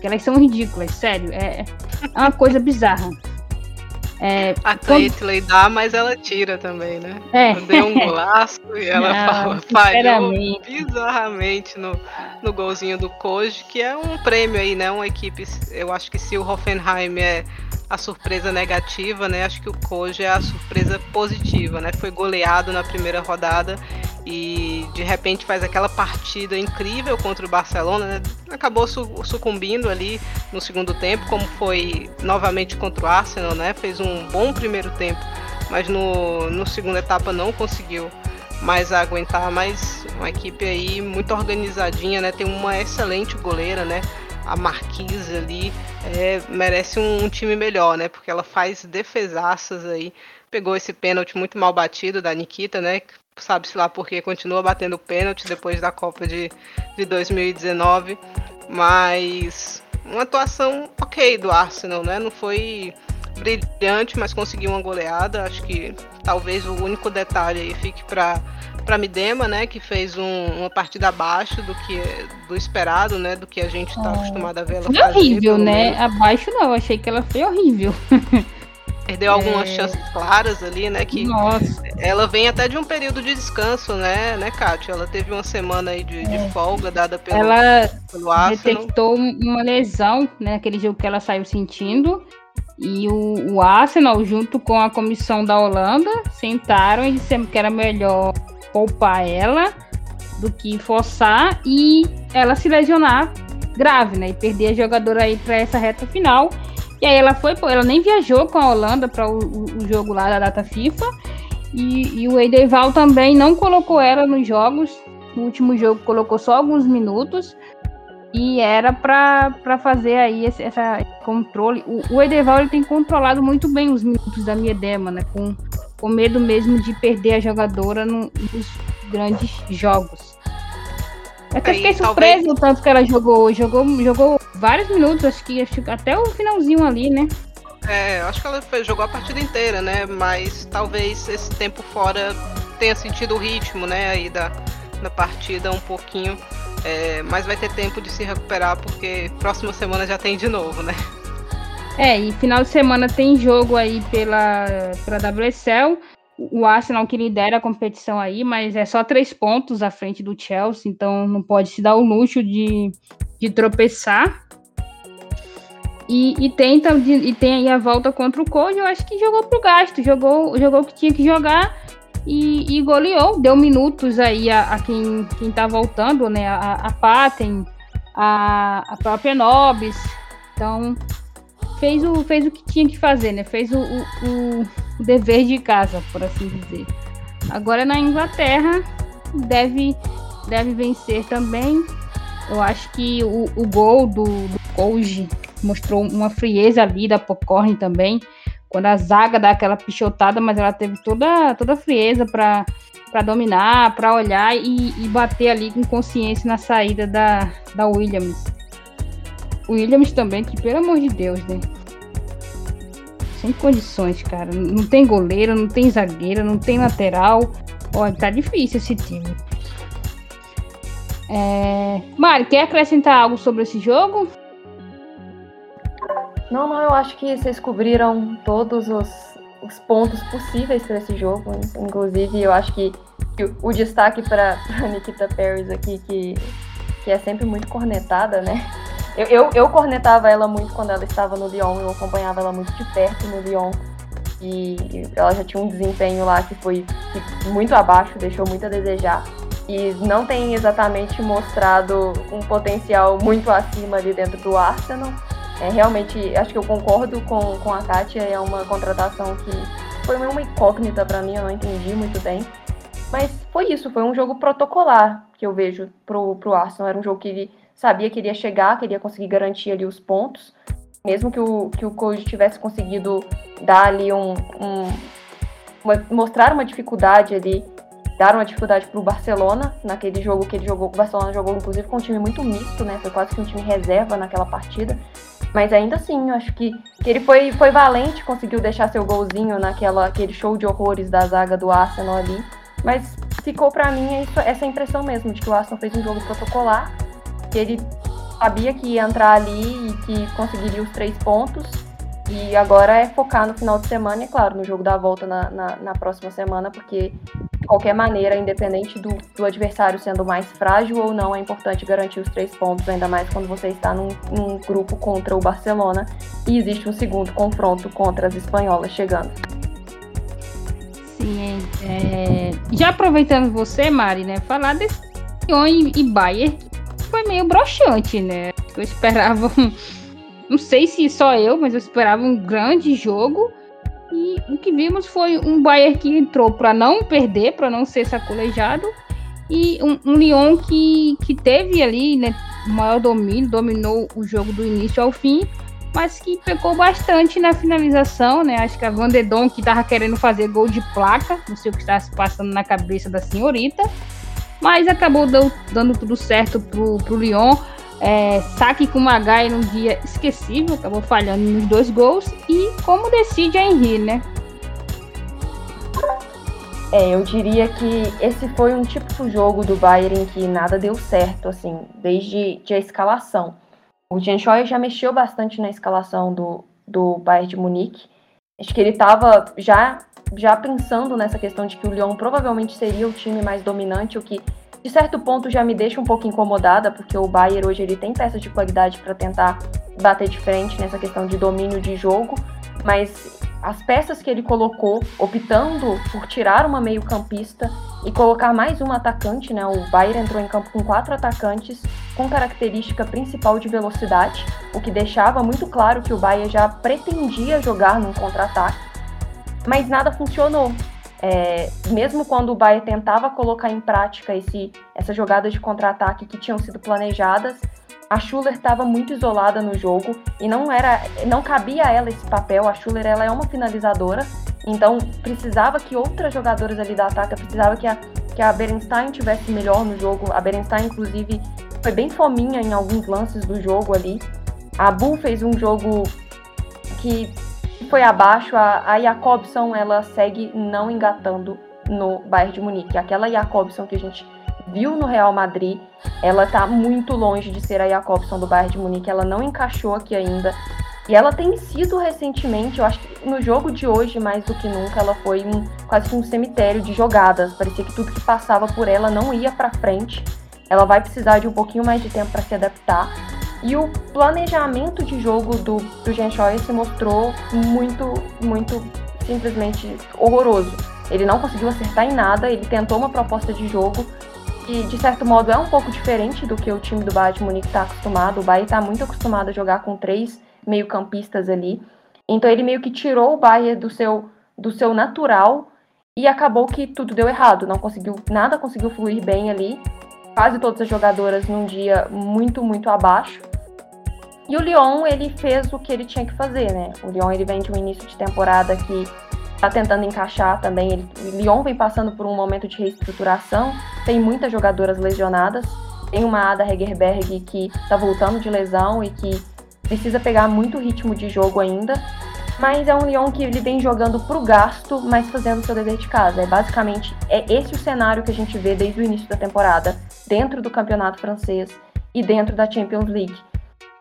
Que elas são ridículas, sério. É, é uma coisa bizarra. É, a Caitlyn dá, mas ela tira também, né? É. Deu um golaço e ela Não, fala, [laughs] falhou bizarramente no, no golzinho do Koji, que é um prêmio aí, né? Uma equipe, eu acho que se o Hoffenheim é a surpresa negativa, né? Acho que o Koji é a surpresa positiva, né? Foi goleado na primeira rodada e de repente faz aquela partida incrível contra o Barcelona, né? acabou sucumbindo ali no segundo tempo, como foi novamente contra o Arsenal, né? Fez um bom primeiro tempo, mas no, no segunda etapa não conseguiu mais aguentar, mas uma equipe aí muito organizadinha, né? Tem uma excelente goleira, né? a Marquise ali é, merece um, um, time melhor, né? Porque ela faz defesaças aí. Pegou esse pênalti muito mal batido da Nikita, né? Sabe-se lá porque continua batendo pênalti depois da Copa de, de 2019. Mas uma atuação ok do Arsenal, né? Não foi brilhante, mas conseguiu uma goleada. Acho que talvez o único detalhe aí fique para para Midema, né, que fez um, uma partida abaixo do que do esperado, né, do que a gente está oh. acostumado a ver ela foi fazer. horrível, né? Menos. Abaixo não, achei que ela foi horrível. [laughs] Perdeu algumas é... chances claras ali, né? Que Nossa. ela vem até de um período de descanso, né, né, Kátia? Ela teve uma semana aí de, é. de folga dada pelo, ela pelo detectou uma lesão, né, naquele jogo que ela saiu sentindo. E o, o Arsenal, junto com a comissão da Holanda, sentaram e disseram que era melhor poupar ela do que forçar e ela se lesionar grave, né? E perder a jogadora aí para essa reta final. E aí ela foi, ela nem viajou com a Holanda para o, o, jogo lá da data FIFA. E, e o Eideval também não colocou ela nos jogos. No último jogo colocou só alguns minutos. E era para fazer aí esse essa controle. O, o Edeval ele tem controlado muito bem os minutos da Miedema, né? Com, com medo mesmo de perder a jogadora no, nos grandes jogos. Até fiquei surpreso talvez... tanto que ela jogou. Jogou, jogou vários minutos, acho que, acho que até o finalzinho ali, né? É, acho que ela foi, jogou a partida inteira, né? Mas talvez esse tempo fora tenha sentido o ritmo, né? Aí da, da partida um pouquinho. É, mas vai ter tempo de se recuperar porque próxima semana já tem de novo, né? É, e final de semana tem jogo aí pela, pela WSL. O Arsenal que lidera a competição aí, mas é só três pontos à frente do Chelsea, então não pode se dar o luxo de, de tropeçar. E, e, tenta, e tem aí a volta contra o Code, eu acho que jogou pro gasto, jogou, jogou o que tinha que jogar e, e goleou, deu minutos aí a, a, quem, quem tá voltando, né? A, a Paten, a, a própria Nobis. Então, fez o, fez o que tinha que fazer, né? Fez o, o, o dever de casa, por assim dizer. Agora na Inglaterra deve, deve vencer também. Eu acho que o, o gol do, do Koji mostrou uma frieza ali da Pocorn também quando a zaga dá aquela pichotada, mas ela teve toda, toda a frieza para para dominar, para olhar e, e, bater ali com consciência na saída da, da Williams. O Williams também, que pelo amor de Deus, né? Sem condições, cara. Não tem goleiro, não tem zagueiro, não tem lateral. Olha, tá difícil esse time. É... Mário, quer acrescentar algo sobre esse jogo? Não, não, eu acho que vocês cobriram todos os, os pontos possíveis para esse jogo. Inclusive, eu acho que, que o, o, destaque para Nikita Paris aqui, que, que é sempre muito cornetada, né? Eu, eu, eu, cornetava ela muito quando ela estava no Lyon, eu acompanhava ela muito de perto no Lyon. E ela já tinha um desempenho lá que foi muito abaixo, deixou muito a desejar. E não tem exatamente mostrado um potencial muito acima ali dentro do Arsenal. É, realmente, acho que eu concordo com, com a Kátia, é uma contratação que foi uma incógnita para mim, eu não entendi muito bem. Mas foi isso, foi um jogo protocolar que eu vejo pro, pro Arsenal. Era um jogo que sabia que iria chegar, que iria conseguir garantir ali os pontos. Mesmo que o, que o Code tivesse conseguido dar ali um, um uma, mostrar uma dificuldade ali, dar uma dificuldade para o Barcelona naquele jogo que ele jogou. O Barcelona jogou inclusive com um time muito misto, né? Foi quase que um time reserva naquela partida. Mas ainda assim, eu acho que, que ele foi, foi valente, conseguiu deixar seu golzinho naquela aquele show de horrores da zaga do Arsenal ali. Mas ficou para mim isso, essa impressão mesmo de que o Arsenal fez um jogo protocolar, que ele sabia que ia entrar ali e que conseguiria os três pontos. E agora é focar no final de semana e, claro, no jogo da volta na, na, na próxima semana, porque qualquer maneira, independente do, do, adversário sendo mais frágil ou não, é importante garantir os três pontos, ainda mais quando você está num, num grupo contra o Barcelona e existe um segundo confronto contra as espanholas chegando. Sim, é, já aproveitando você, Mari, né, falar desse e Bayern foi meio broxante, né? Eu esperava um, não sei se só eu, mas eu esperava um grande jogo e o que vimos foi um Bayern que entrou para não perder, para não ser sacolejado, e um, um, Lyon que, que teve ali né, maior domínio, dominou o jogo do início ao fim, mas que pecou bastante na finalização, né? Acho que a Vandedon que estava querendo fazer gol de placa, não sei o que estava se passando na cabeça da senhorita, mas acabou dando, dando tudo certo pro, pro Lyon é, saque com Magai num dia esquecível, acabou falhando nos dois gols. E como decide a Henry, né? É, eu diria que esse foi um de jogo do Bayern que nada deu certo, assim, desde de a escalação. O Jean Scheuer já mexeu bastante na escalação do, do Bayern de Munique. Acho que ele estava já, já pensando nessa questão de que o Lyon provavelmente seria o time mais dominante, o que de certo ponto já me deixa um pouco incomodada, porque o Bayern hoje ele tem peças de qualidade para tentar bater de frente nessa questão de domínio de jogo, mas as peças que ele colocou, optando por tirar uma meio-campista e colocar mais um atacante, né? O Bayern entrou em campo com quatro atacantes com característica principal de velocidade, o que deixava muito claro que o Bayern já pretendia jogar num contra-ataque, mas nada funcionou. É, mesmo quando o Bayern tentava colocar em prática esse, essa jogada de contra-ataque que tinham sido planejadas, a Schuller estava muito isolada no jogo e não era, não cabia a ela esse papel. A Schuller ela é uma finalizadora, então precisava que outras jogadoras ali da ataque, precisava que a, que a Berenstein tivesse melhor no jogo. A Berenstein, inclusive, foi bem fominha em alguns lances do jogo ali. A Bull fez um jogo que foi abaixo, a, a Jacobson ela segue não engatando no Bayern de Munique. Aquela Jacobson que a gente viu no Real Madrid, ela tá muito longe de ser a Jacobson do Bayern de Munique, ela não encaixou aqui ainda. E ela tem sido recentemente, eu acho que no jogo de hoje, mais do que nunca, ela foi um, quase que um cemitério de jogadas. Parecia que tudo que passava por ela não ia para frente. Ela vai precisar de um pouquinho mais de tempo para se adaptar. E o planejamento de jogo do, do Jean se mostrou muito, muito simplesmente horroroso. Ele não conseguiu acertar em nada, ele tentou uma proposta de jogo que, de certo modo, é um pouco diferente do que o time do Bayern de Munique está acostumado. O Bayern está muito acostumado a jogar com três meio-campistas ali. Então ele meio que tirou o Bayern do seu, do seu natural e acabou que tudo deu errado. Não conseguiu, nada conseguiu fluir bem ali. Quase todas as jogadoras num dia muito, muito abaixo. E o Lyon, ele fez o que ele tinha que fazer, né? O Lyon, ele vem de um início de temporada que tá tentando encaixar também. Ele, o Lyon vem passando por um momento de reestruturação, tem muitas jogadoras lesionadas. Tem uma Ada Hegerberg que tá voltando de lesão e que precisa pegar muito ritmo de jogo ainda. Mas é um Lyon que ele vem jogando pro gasto, mas fazendo seu dever de casa. É basicamente é esse o cenário que a gente vê desde o início da temporada, dentro do campeonato francês e dentro da Champions League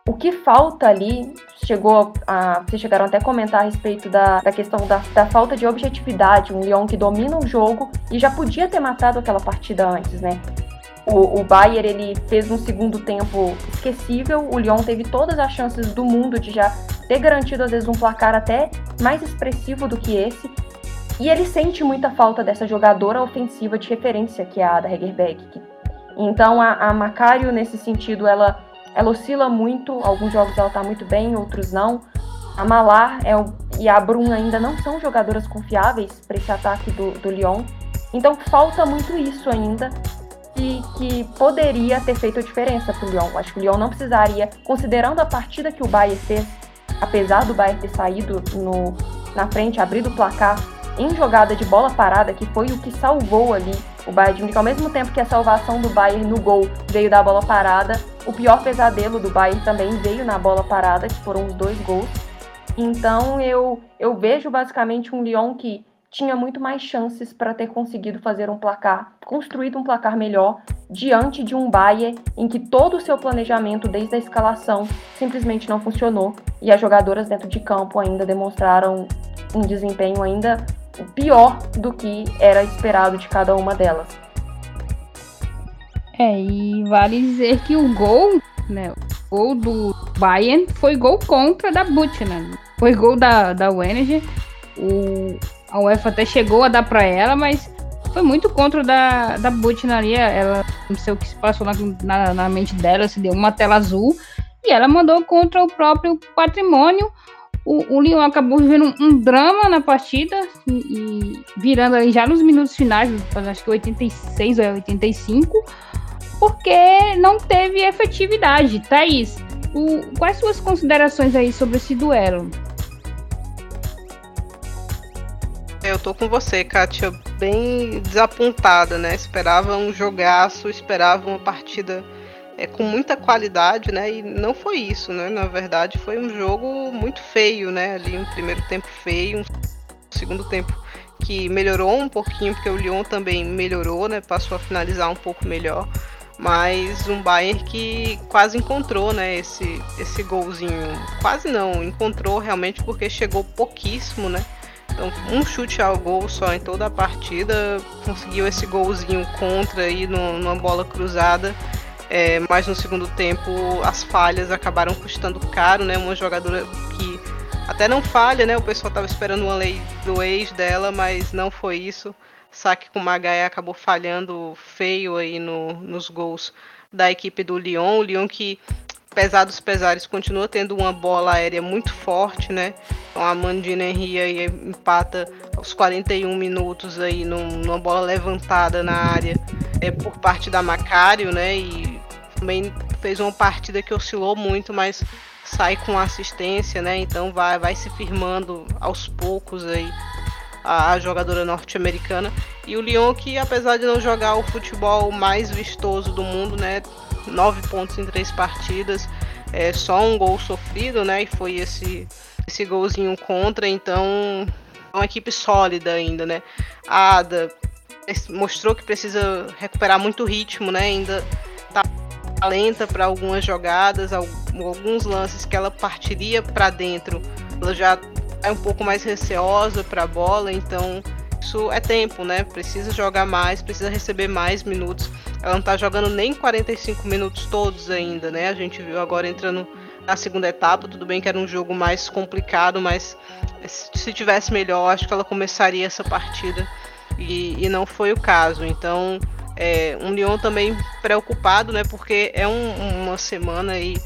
O que falta ali, chegou a, vocês chegaram até a comentar a respeito da, da questão da, da falta de objetividade, um Lyon que domina o jogo e já podia ter matado aquela partida antes, né? O, o Bayern ele fez um segundo tempo esquecível. O Lyon teve todas as chances do mundo de já ter garantido às vezes um placar até mais expressivo do que esse. E ele sente muita falta dessa jogadora ofensiva de referência que é a Ada Hegerbeck. Então a, a Macario nesse sentido ela ela oscila muito. Alguns jogos ela está muito bem, outros não. A Malar é e a Brun ainda não são jogadoras confiáveis para esse ataque do, do Lyon. Então falta muito isso ainda que, que poderia ter feito a diferença para o Lyon. Acho que o Lyon não precisaria, considerando a partida que o Bayern fez, apesar do Bayern ter saído no, na frente, abrido o placar em jogada de bola parada, que foi o que salvou ali o Bayern de Munique. Ao mesmo tempo que a salvação do Bayern no gol veio da bola parada, o pior pesadelo do Bayern também veio na bola parada, que foram os dois gols. Então eu, eu vejo basicamente um Lyon que tinha muito mais chances para ter conseguido fazer um placar, construído um placar melhor diante de um Bayern em que todo o seu planejamento desde a escalação simplesmente não funcionou e as jogadoras dentro de campo ainda demonstraram um desempenho ainda pior do que era esperado de cada uma delas. É, e vale dizer que o gol, né, o gol do Bayern foi gol contra da Butchner. Foi gol da, da Wenner. O a UEFA até chegou a dar para ela, mas foi muito contra da, da Butinaria. Ela não sei o que se passou na, na, na, mente dela, se deu uma tela azul. E ela mandou contra o próprio patrimônio. O, o Lyon acabou vivendo um, um drama na partida e, e, virando ali já nos minutos finais, acho que 86 ou 85, porque não teve efetividade. Thaís, o, quais suas considerações aí sobre esse duelo? Eu tô com você, Kátia, bem desapontada, né? Esperava um jogaço, esperava uma partida é, com muita qualidade, né? E não foi isso, né? Na verdade, foi um jogo muito feio, né? Ali um primeiro tempo feio, um segundo tempo que melhorou um pouquinho, porque o Lyon também melhorou, né? Passou a finalizar um pouco melhor. Mas um Bayern que quase encontrou, né? Esse, esse golzinho. Quase não, encontrou realmente porque chegou pouquíssimo, né? Então, um chute ao gol só em toda a partida, conseguiu esse golzinho contra aí numa bola cruzada. É, mas no segundo tempo as falhas acabaram custando caro, né? Uma jogadora que até não falha, né? O pessoal estava esperando uma lei do ex dela, mas não foi isso. Saque com Magaia acabou falhando feio aí no, nos gols da equipe do Lyon. O Lyon que apesar dos pesares, continua tendo uma bola aérea muito forte, né? Então a Mandina Henry aí empata aos 41 minutos aí numa bola levantada na área é, por parte da Macário, né? E também fez uma partida que oscilou muito, mas sai com assistência, né? Então vai, vai se firmando aos poucos aí a, a jogadora norte-americana. E o Lyon que apesar de não jogar o futebol mais vistoso do mundo, né? Nove pontos em três partidas, é só um gol sofrido, né? E foi esse esse golzinho contra, então é uma equipe sólida ainda, né? A Ada mostrou que precisa recuperar muito ritmo, né? Ainda tá lenta para algumas jogadas, alguns lances que ela partiria para dentro, ela já é um pouco mais receosa para a bola, então isso é tempo, né? Precisa jogar mais, precisa receber mais minutos. Ela não tá jogando nem 45 minutos todos ainda, né? A gente viu agora entrando na segunda etapa. Tudo bem que era um jogo mais complicado, mas se tivesse melhor, acho que ela começaria essa partida. E, e não foi o caso. Então, é, um Lyon também preocupado, né? Porque é um, uma semana aí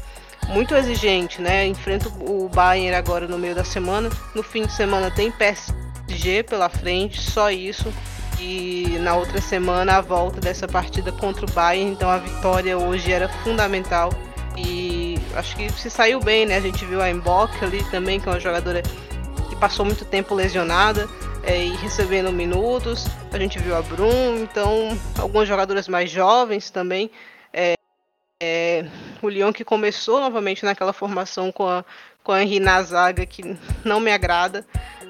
muito exigente, né? Enfrenta o Bayern agora no meio da semana. No fim de semana tem PSG pela frente, só isso. E na outra semana a volta dessa partida contra o Bayern, então a vitória hoje era fundamental. E acho que se saiu bem, né? A gente viu a Mbok ali também, que é uma jogadora que passou muito tempo lesionada é, e recebendo minutos. A gente viu a Brum, então algumas jogadoras mais jovens também. É, é, o Lyon que começou novamente naquela formação com a, com a Henri na zaga, que não me agrada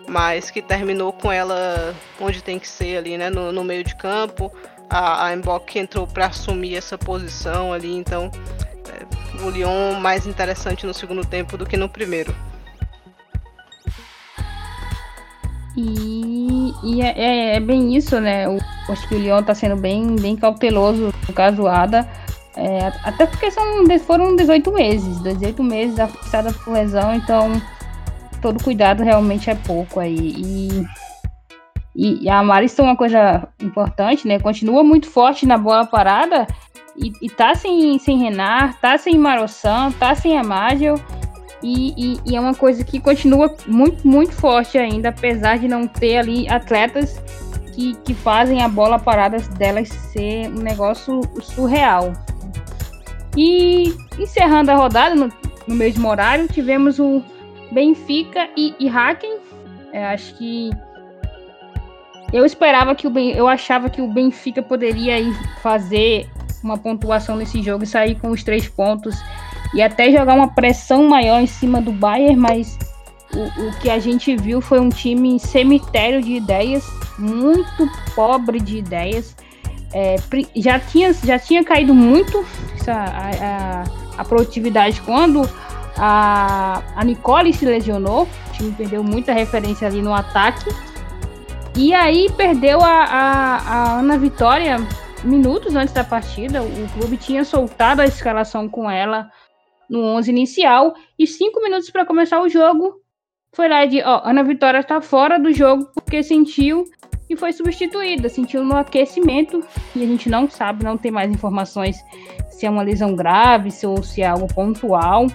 mas que terminou com ela onde tem que ser ali, né, no, no meio de campo. A, a Mbok entrou para assumir essa posição ali, então é, o Lyon mais interessante no segundo tempo do que no primeiro. E, e é, é, é, bem isso, né? Eu acho que o Lyon tá sendo bem, bem cauteloso no caso Ada. É, até porque são, foram 18 meses, 18 meses afastada por lesão, então todo cuidado realmente é pouco aí. E, e, e a Marista é uma coisa importante, né? Continua muito forte na bola parada e, e tá sem, sem Renar, tá sem Marossan, tá sem Amágel. E, e, é uma coisa que continua muito, muito forte ainda, apesar de não ter ali atletas que, que fazem a bola parada delas ser um negócio surreal. E encerrando a rodada, no, no mesmo horário, tivemos o Benfica e, e Hacken. É, acho que eu esperava que o ben, eu achava que o Benfica poderia ir fazer uma pontuação nesse jogo e sair com os três pontos e até jogar uma pressão maior em cima do Bayern, mas o, o que a gente viu foi um time cemitério de ideias, muito pobre de ideias. É, já, tinha, já tinha caído muito essa, a, a, a produtividade quando a, a Nicole se lesionou, o time perdeu muita referência ali no ataque. E aí perdeu a, a, a Ana Vitória minutos antes da partida. O clube tinha soltado a escalação com ela no 11 inicial e cinco minutos para começar o jogo foi lá de, ó, Ana Vitória está fora do jogo porque sentiu e foi substituída, sentiu no aquecimento e a gente não sabe, não tem mais informações se é uma lesão grave, se ou se é algo pontual.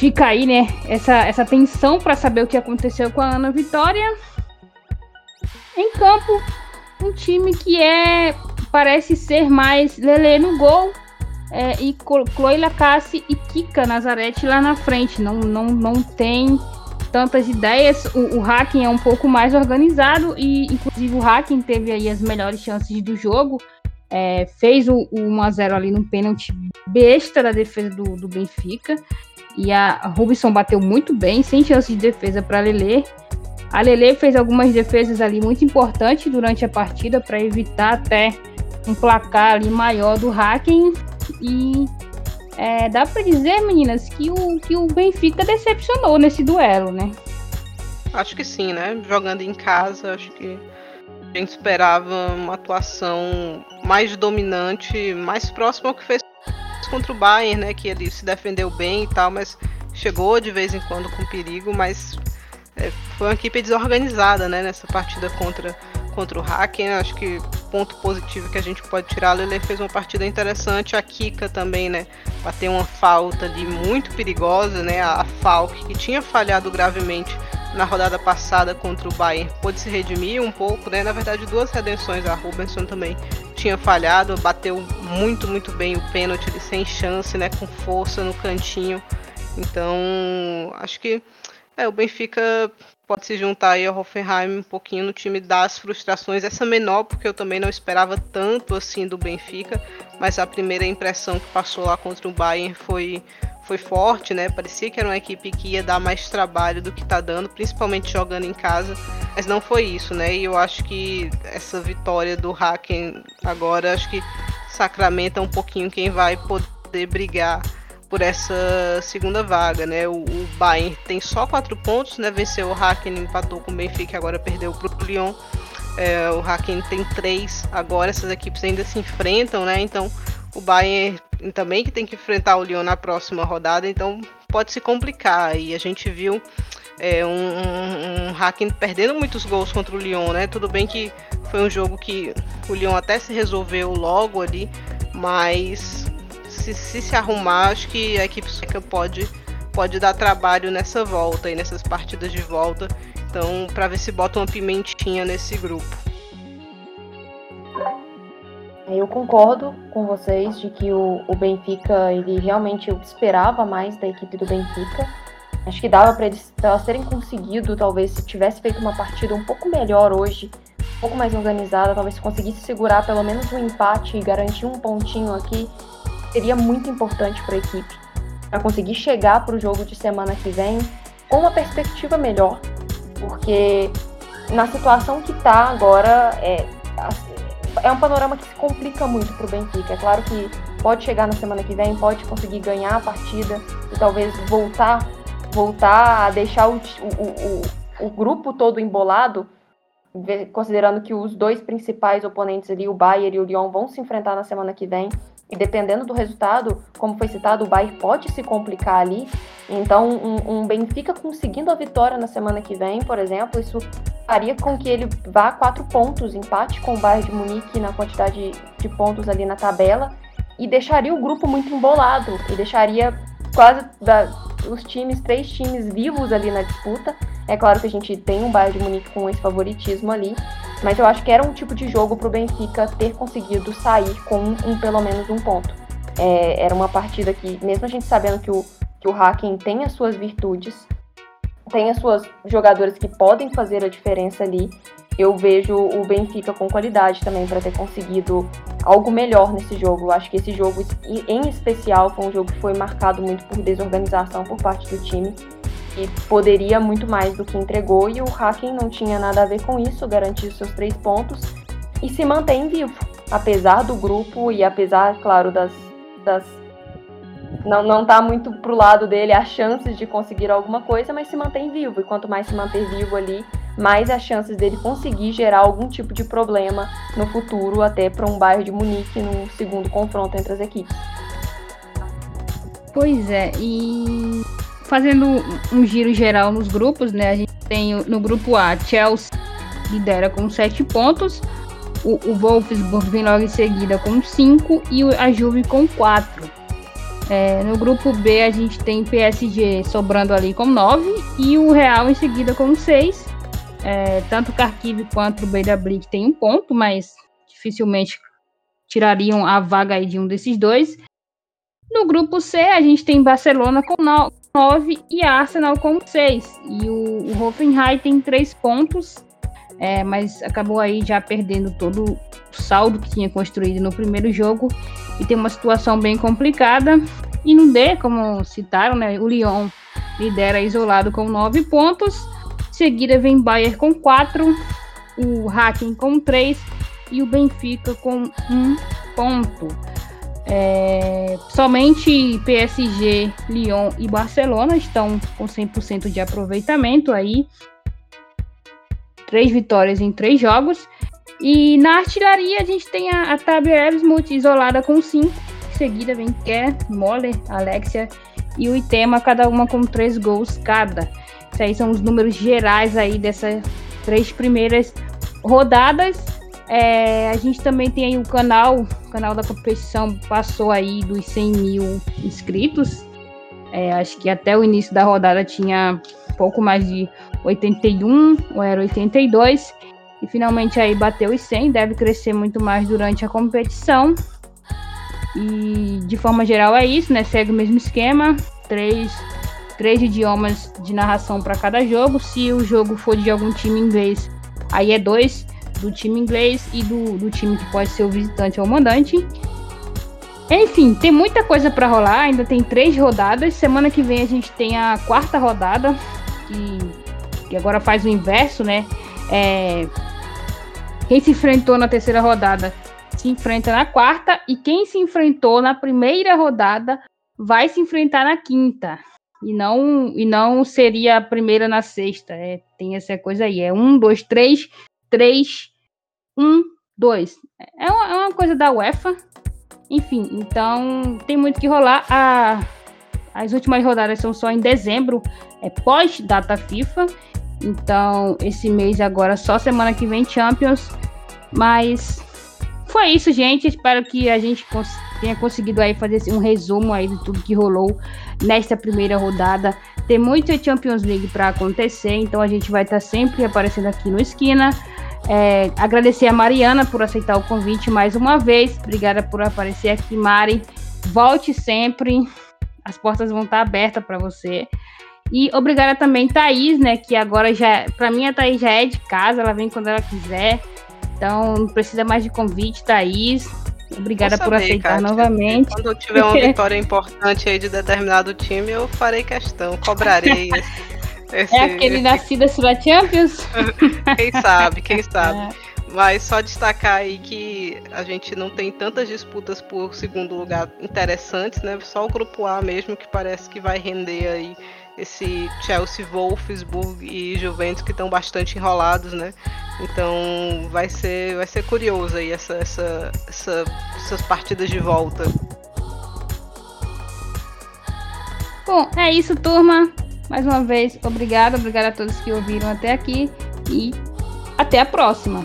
Fica aí, né, essa, essa tensão para saber o que aconteceu com a Ana Vitória. Em campo, um time que é parece ser mais Lele no gol é, e Chloe Lacasse e Kika Nazarete lá na frente. Não, não, não tem tantas ideias. O, o Hacking é um pouco mais organizado e, inclusive, o Hacking teve aí as melhores chances do jogo. É, fez o, o 1x0 ali no pênalti besta da defesa do, do Benfica. E a Rubison bateu muito bem, sem chance de defesa para Lele. A Lele fez algumas defesas ali muito importantes durante a partida para evitar até um placar ali maior do Hacking e é, dá para dizer, meninas, que o, que o Benfica decepcionou nesse duelo, né? Acho que sim, né? Jogando em casa, acho que a gente esperava uma atuação mais dominante, mais próxima ao que fez contra o Bayern, né? Que ele se defendeu bem e tal, mas chegou de vez em quando com perigo, mas é, foi uma equipe desorganizada, né? Nessa partida contra contra o Hacken. Acho que ponto positivo que a gente pode tirar, a Lele fez uma partida interessante. A Kika também, né? Bateu uma falta ali muito perigosa, né? A Falk, que tinha falhado gravemente na rodada passada contra o Bayern, pôde se redimir um pouco, né? Na verdade, duas redenções. A Rubenson também tinha falhado, bateu muito, muito bem o pênalti sem chance, né? Com força no cantinho. Então, acho que é, o Benfica pode se juntar aí ao Hoffenheim um pouquinho no time das frustrações. Essa menor, porque eu também não esperava tanto assim do Benfica, mas a primeira impressão que passou lá contra o Bayern foi, foi forte, né? Parecia que era uma equipe que ia dar mais trabalho do que tá dando, principalmente jogando em casa, mas não foi isso, né? E eu acho que essa vitória do Haken agora, acho que sacramenta um pouquinho quem vai poder brigar por essa segunda vaga, né? O, o Bayern tem só quatro pontos, né? Venceu o Hacken, empatou com o Benfica, agora perdeu para o Lyon. É, o Hacken tem três, agora essas equipes ainda se enfrentam, né? Então o Bayern também que tem que enfrentar o Lyon na próxima rodada, então pode se complicar. E a gente viu é, um, um, um Hacken perdendo muitos gols contra o Lyon, né? Tudo bem que foi um jogo que o Lyon até se resolveu logo ali, mas se, se se arrumar, acho que a equipe sueca pode, pode dar trabalho nessa volta e nessas partidas de volta. Então, para ver se bota uma pimentinha nesse grupo. Eu concordo com vocês de que o, o Benfica, ele realmente esperava mais da equipe do Benfica. Acho que dava para eles, elas terem conseguido, talvez, se tivesse feito uma partida um pouco melhor hoje, um pouco mais organizada, talvez se conseguisse segurar pelo menos um empate e garantir um pontinho aqui, seria muito importante para a equipe, para conseguir chegar para o jogo de semana que vem com uma perspectiva melhor, porque na situação que está agora é, é um panorama que se complica muito para o Benfica. É claro que pode chegar na semana que vem, pode conseguir ganhar a partida e talvez voltar, voltar a deixar o, o, o, o grupo todo embolado, considerando que os dois principais oponentes ali, o Bayern e o Lyon, vão se enfrentar na semana que vem. E dependendo do resultado, como foi citado, o Bayern pode se complicar ali. Então, um, um, Benfica conseguindo a vitória na semana que vem, por exemplo, isso faria com que ele vá a quatro pontos, empate com o Bayern de Munique na quantidade de pontos ali na tabela, e deixaria o grupo muito embolado, e deixaria quase da, os times, três times vivos ali na disputa. É claro que a gente tem um Bayern de Munique com esse favoritismo ali, mas eu acho que era um tipo de jogo para o Benfica ter conseguido sair com um, um pelo menos um ponto. É, era uma partida que, mesmo a gente sabendo que o, que o Hacking tem as suas virtudes, tem as suas jogadores que podem fazer a diferença ali, eu vejo o Benfica com qualidade também para ter conseguido algo melhor nesse jogo. Eu acho que esse jogo, em especial, foi um jogo que foi marcado muito por desorganização por parte do time e poderia muito mais do que entregou, e o Hacking não tinha nada a ver com isso, garantiu seus três pontos e se mantém vivo, apesar do grupo e apesar, claro, das. das não, não tá muito pro lado dele as chances de conseguir alguma coisa, mas se mantém vivo, e quanto mais se manter vivo ali, mais as chances dele conseguir gerar algum tipo de problema no futuro, até para um bairro de Munique no segundo confronto entre as equipes. Pois é, e fazendo um giro geral nos grupos, né? A gente tem no grupo A, Chelsea lidera com 7 pontos, o, o Wolfsburg vem logo em seguida com 5 e a Juve com 4. É, no grupo B a gente tem PSG sobrando ali com 9 e o Real em seguida com 6. É, tanto o Kharkiv quanto o Beira Blick tem um ponto, mas dificilmente tirariam a vaga aí de um desses dois. No grupo C a gente tem Barcelona com 9 9 e Arsenal com 6. E o, o Hoffenheim tem 3 pontos, é, mas acabou aí já perdendo todo o saldo que tinha construído no primeiro jogo e tem uma situação bem complicada. E no D, como citaram, né, o Lyon lidera isolado com 9 pontos. Em seguida vem Bayern com 4, o Hacking com 3 e o Benfica com 1 ponto. É, somente PSG, Lyon e Barcelona estão com 100% de aproveitamento aí. Três vitórias em três jogos. E na artilharia a gente tem a, a Tabia Evsmuth isolada com 5. Em seguida vem Kerr, Moller, Alexia e o Itema, cada uma com três gols cada. Esses aí são os números gerais aí dessas três primeiras rodadas. É, a gente também tem aí o canal, o canal da competição passou aí dos 100 mil inscritos. É, acho que até o início da rodada tinha pouco mais de 81, ou era 82. E finalmente aí bateu os 100, deve crescer muito mais durante a competição. E de forma geral é isso, né? Segue o mesmo esquema, três, três idiomas de narração para cada jogo. Se o jogo for de algum time inglês, aí é dois do time inglês e do, do time que pode ser o visitante ou o mandante. Enfim, tem muita coisa para rolar, ainda tem três rodadas. Semana que vem a gente tem a quarta rodada, que, que agora faz o inverso, né? É, quem se enfrentou na terceira rodada se enfrenta na quarta, e quem se enfrentou na primeira rodada vai se enfrentar na quinta. E não, e não seria a primeira na sexta. É, tem essa coisa aí. É um, dois, três, 3, 1, 2. É uma, é uma coisa da UEFA. Enfim, então tem muito que rolar. A, as últimas rodadas são só em dezembro, é pós-data FIFA. Então, esse mês agora, só semana que vem, Champions. Mas foi isso, gente. Espero que a gente cons tenha conseguido aí fazer um resumo aí de tudo que rolou nesta primeira rodada. Tem muita Champions League para acontecer, então a gente vai estar tá sempre aparecendo aqui no Esquina. É, agradecer a Mariana por aceitar o convite mais uma vez. Obrigada por aparecer aqui, Mari. Volte sempre. As portas vão estar abertas para você. E obrigada também, Thaís, né? Que agora já, para mim, a Thaís já é de casa, ela vem quando ela quiser. Então, não precisa mais de convite, Thaís. Obrigada saber, por aceitar Kátia. novamente. Quando eu tiver uma [laughs] vitória importante aí de determinado time, eu farei questão, cobrarei. [laughs] Esse, é aquele esse... nascido da Champions? [laughs] quem sabe, quem sabe. É. Mas só destacar aí que a gente não tem tantas disputas por segundo lugar interessantes, né? Só o grupo A mesmo que parece que vai render aí esse Chelsea, Wolfsburg e Juventus que estão bastante enrolados, né? Então vai ser, vai ser curioso aí essa, essa, essa essas partidas de volta. Bom, é isso, turma. Mais uma vez, obrigado, obrigado a todos que ouviram até aqui e até a próxima.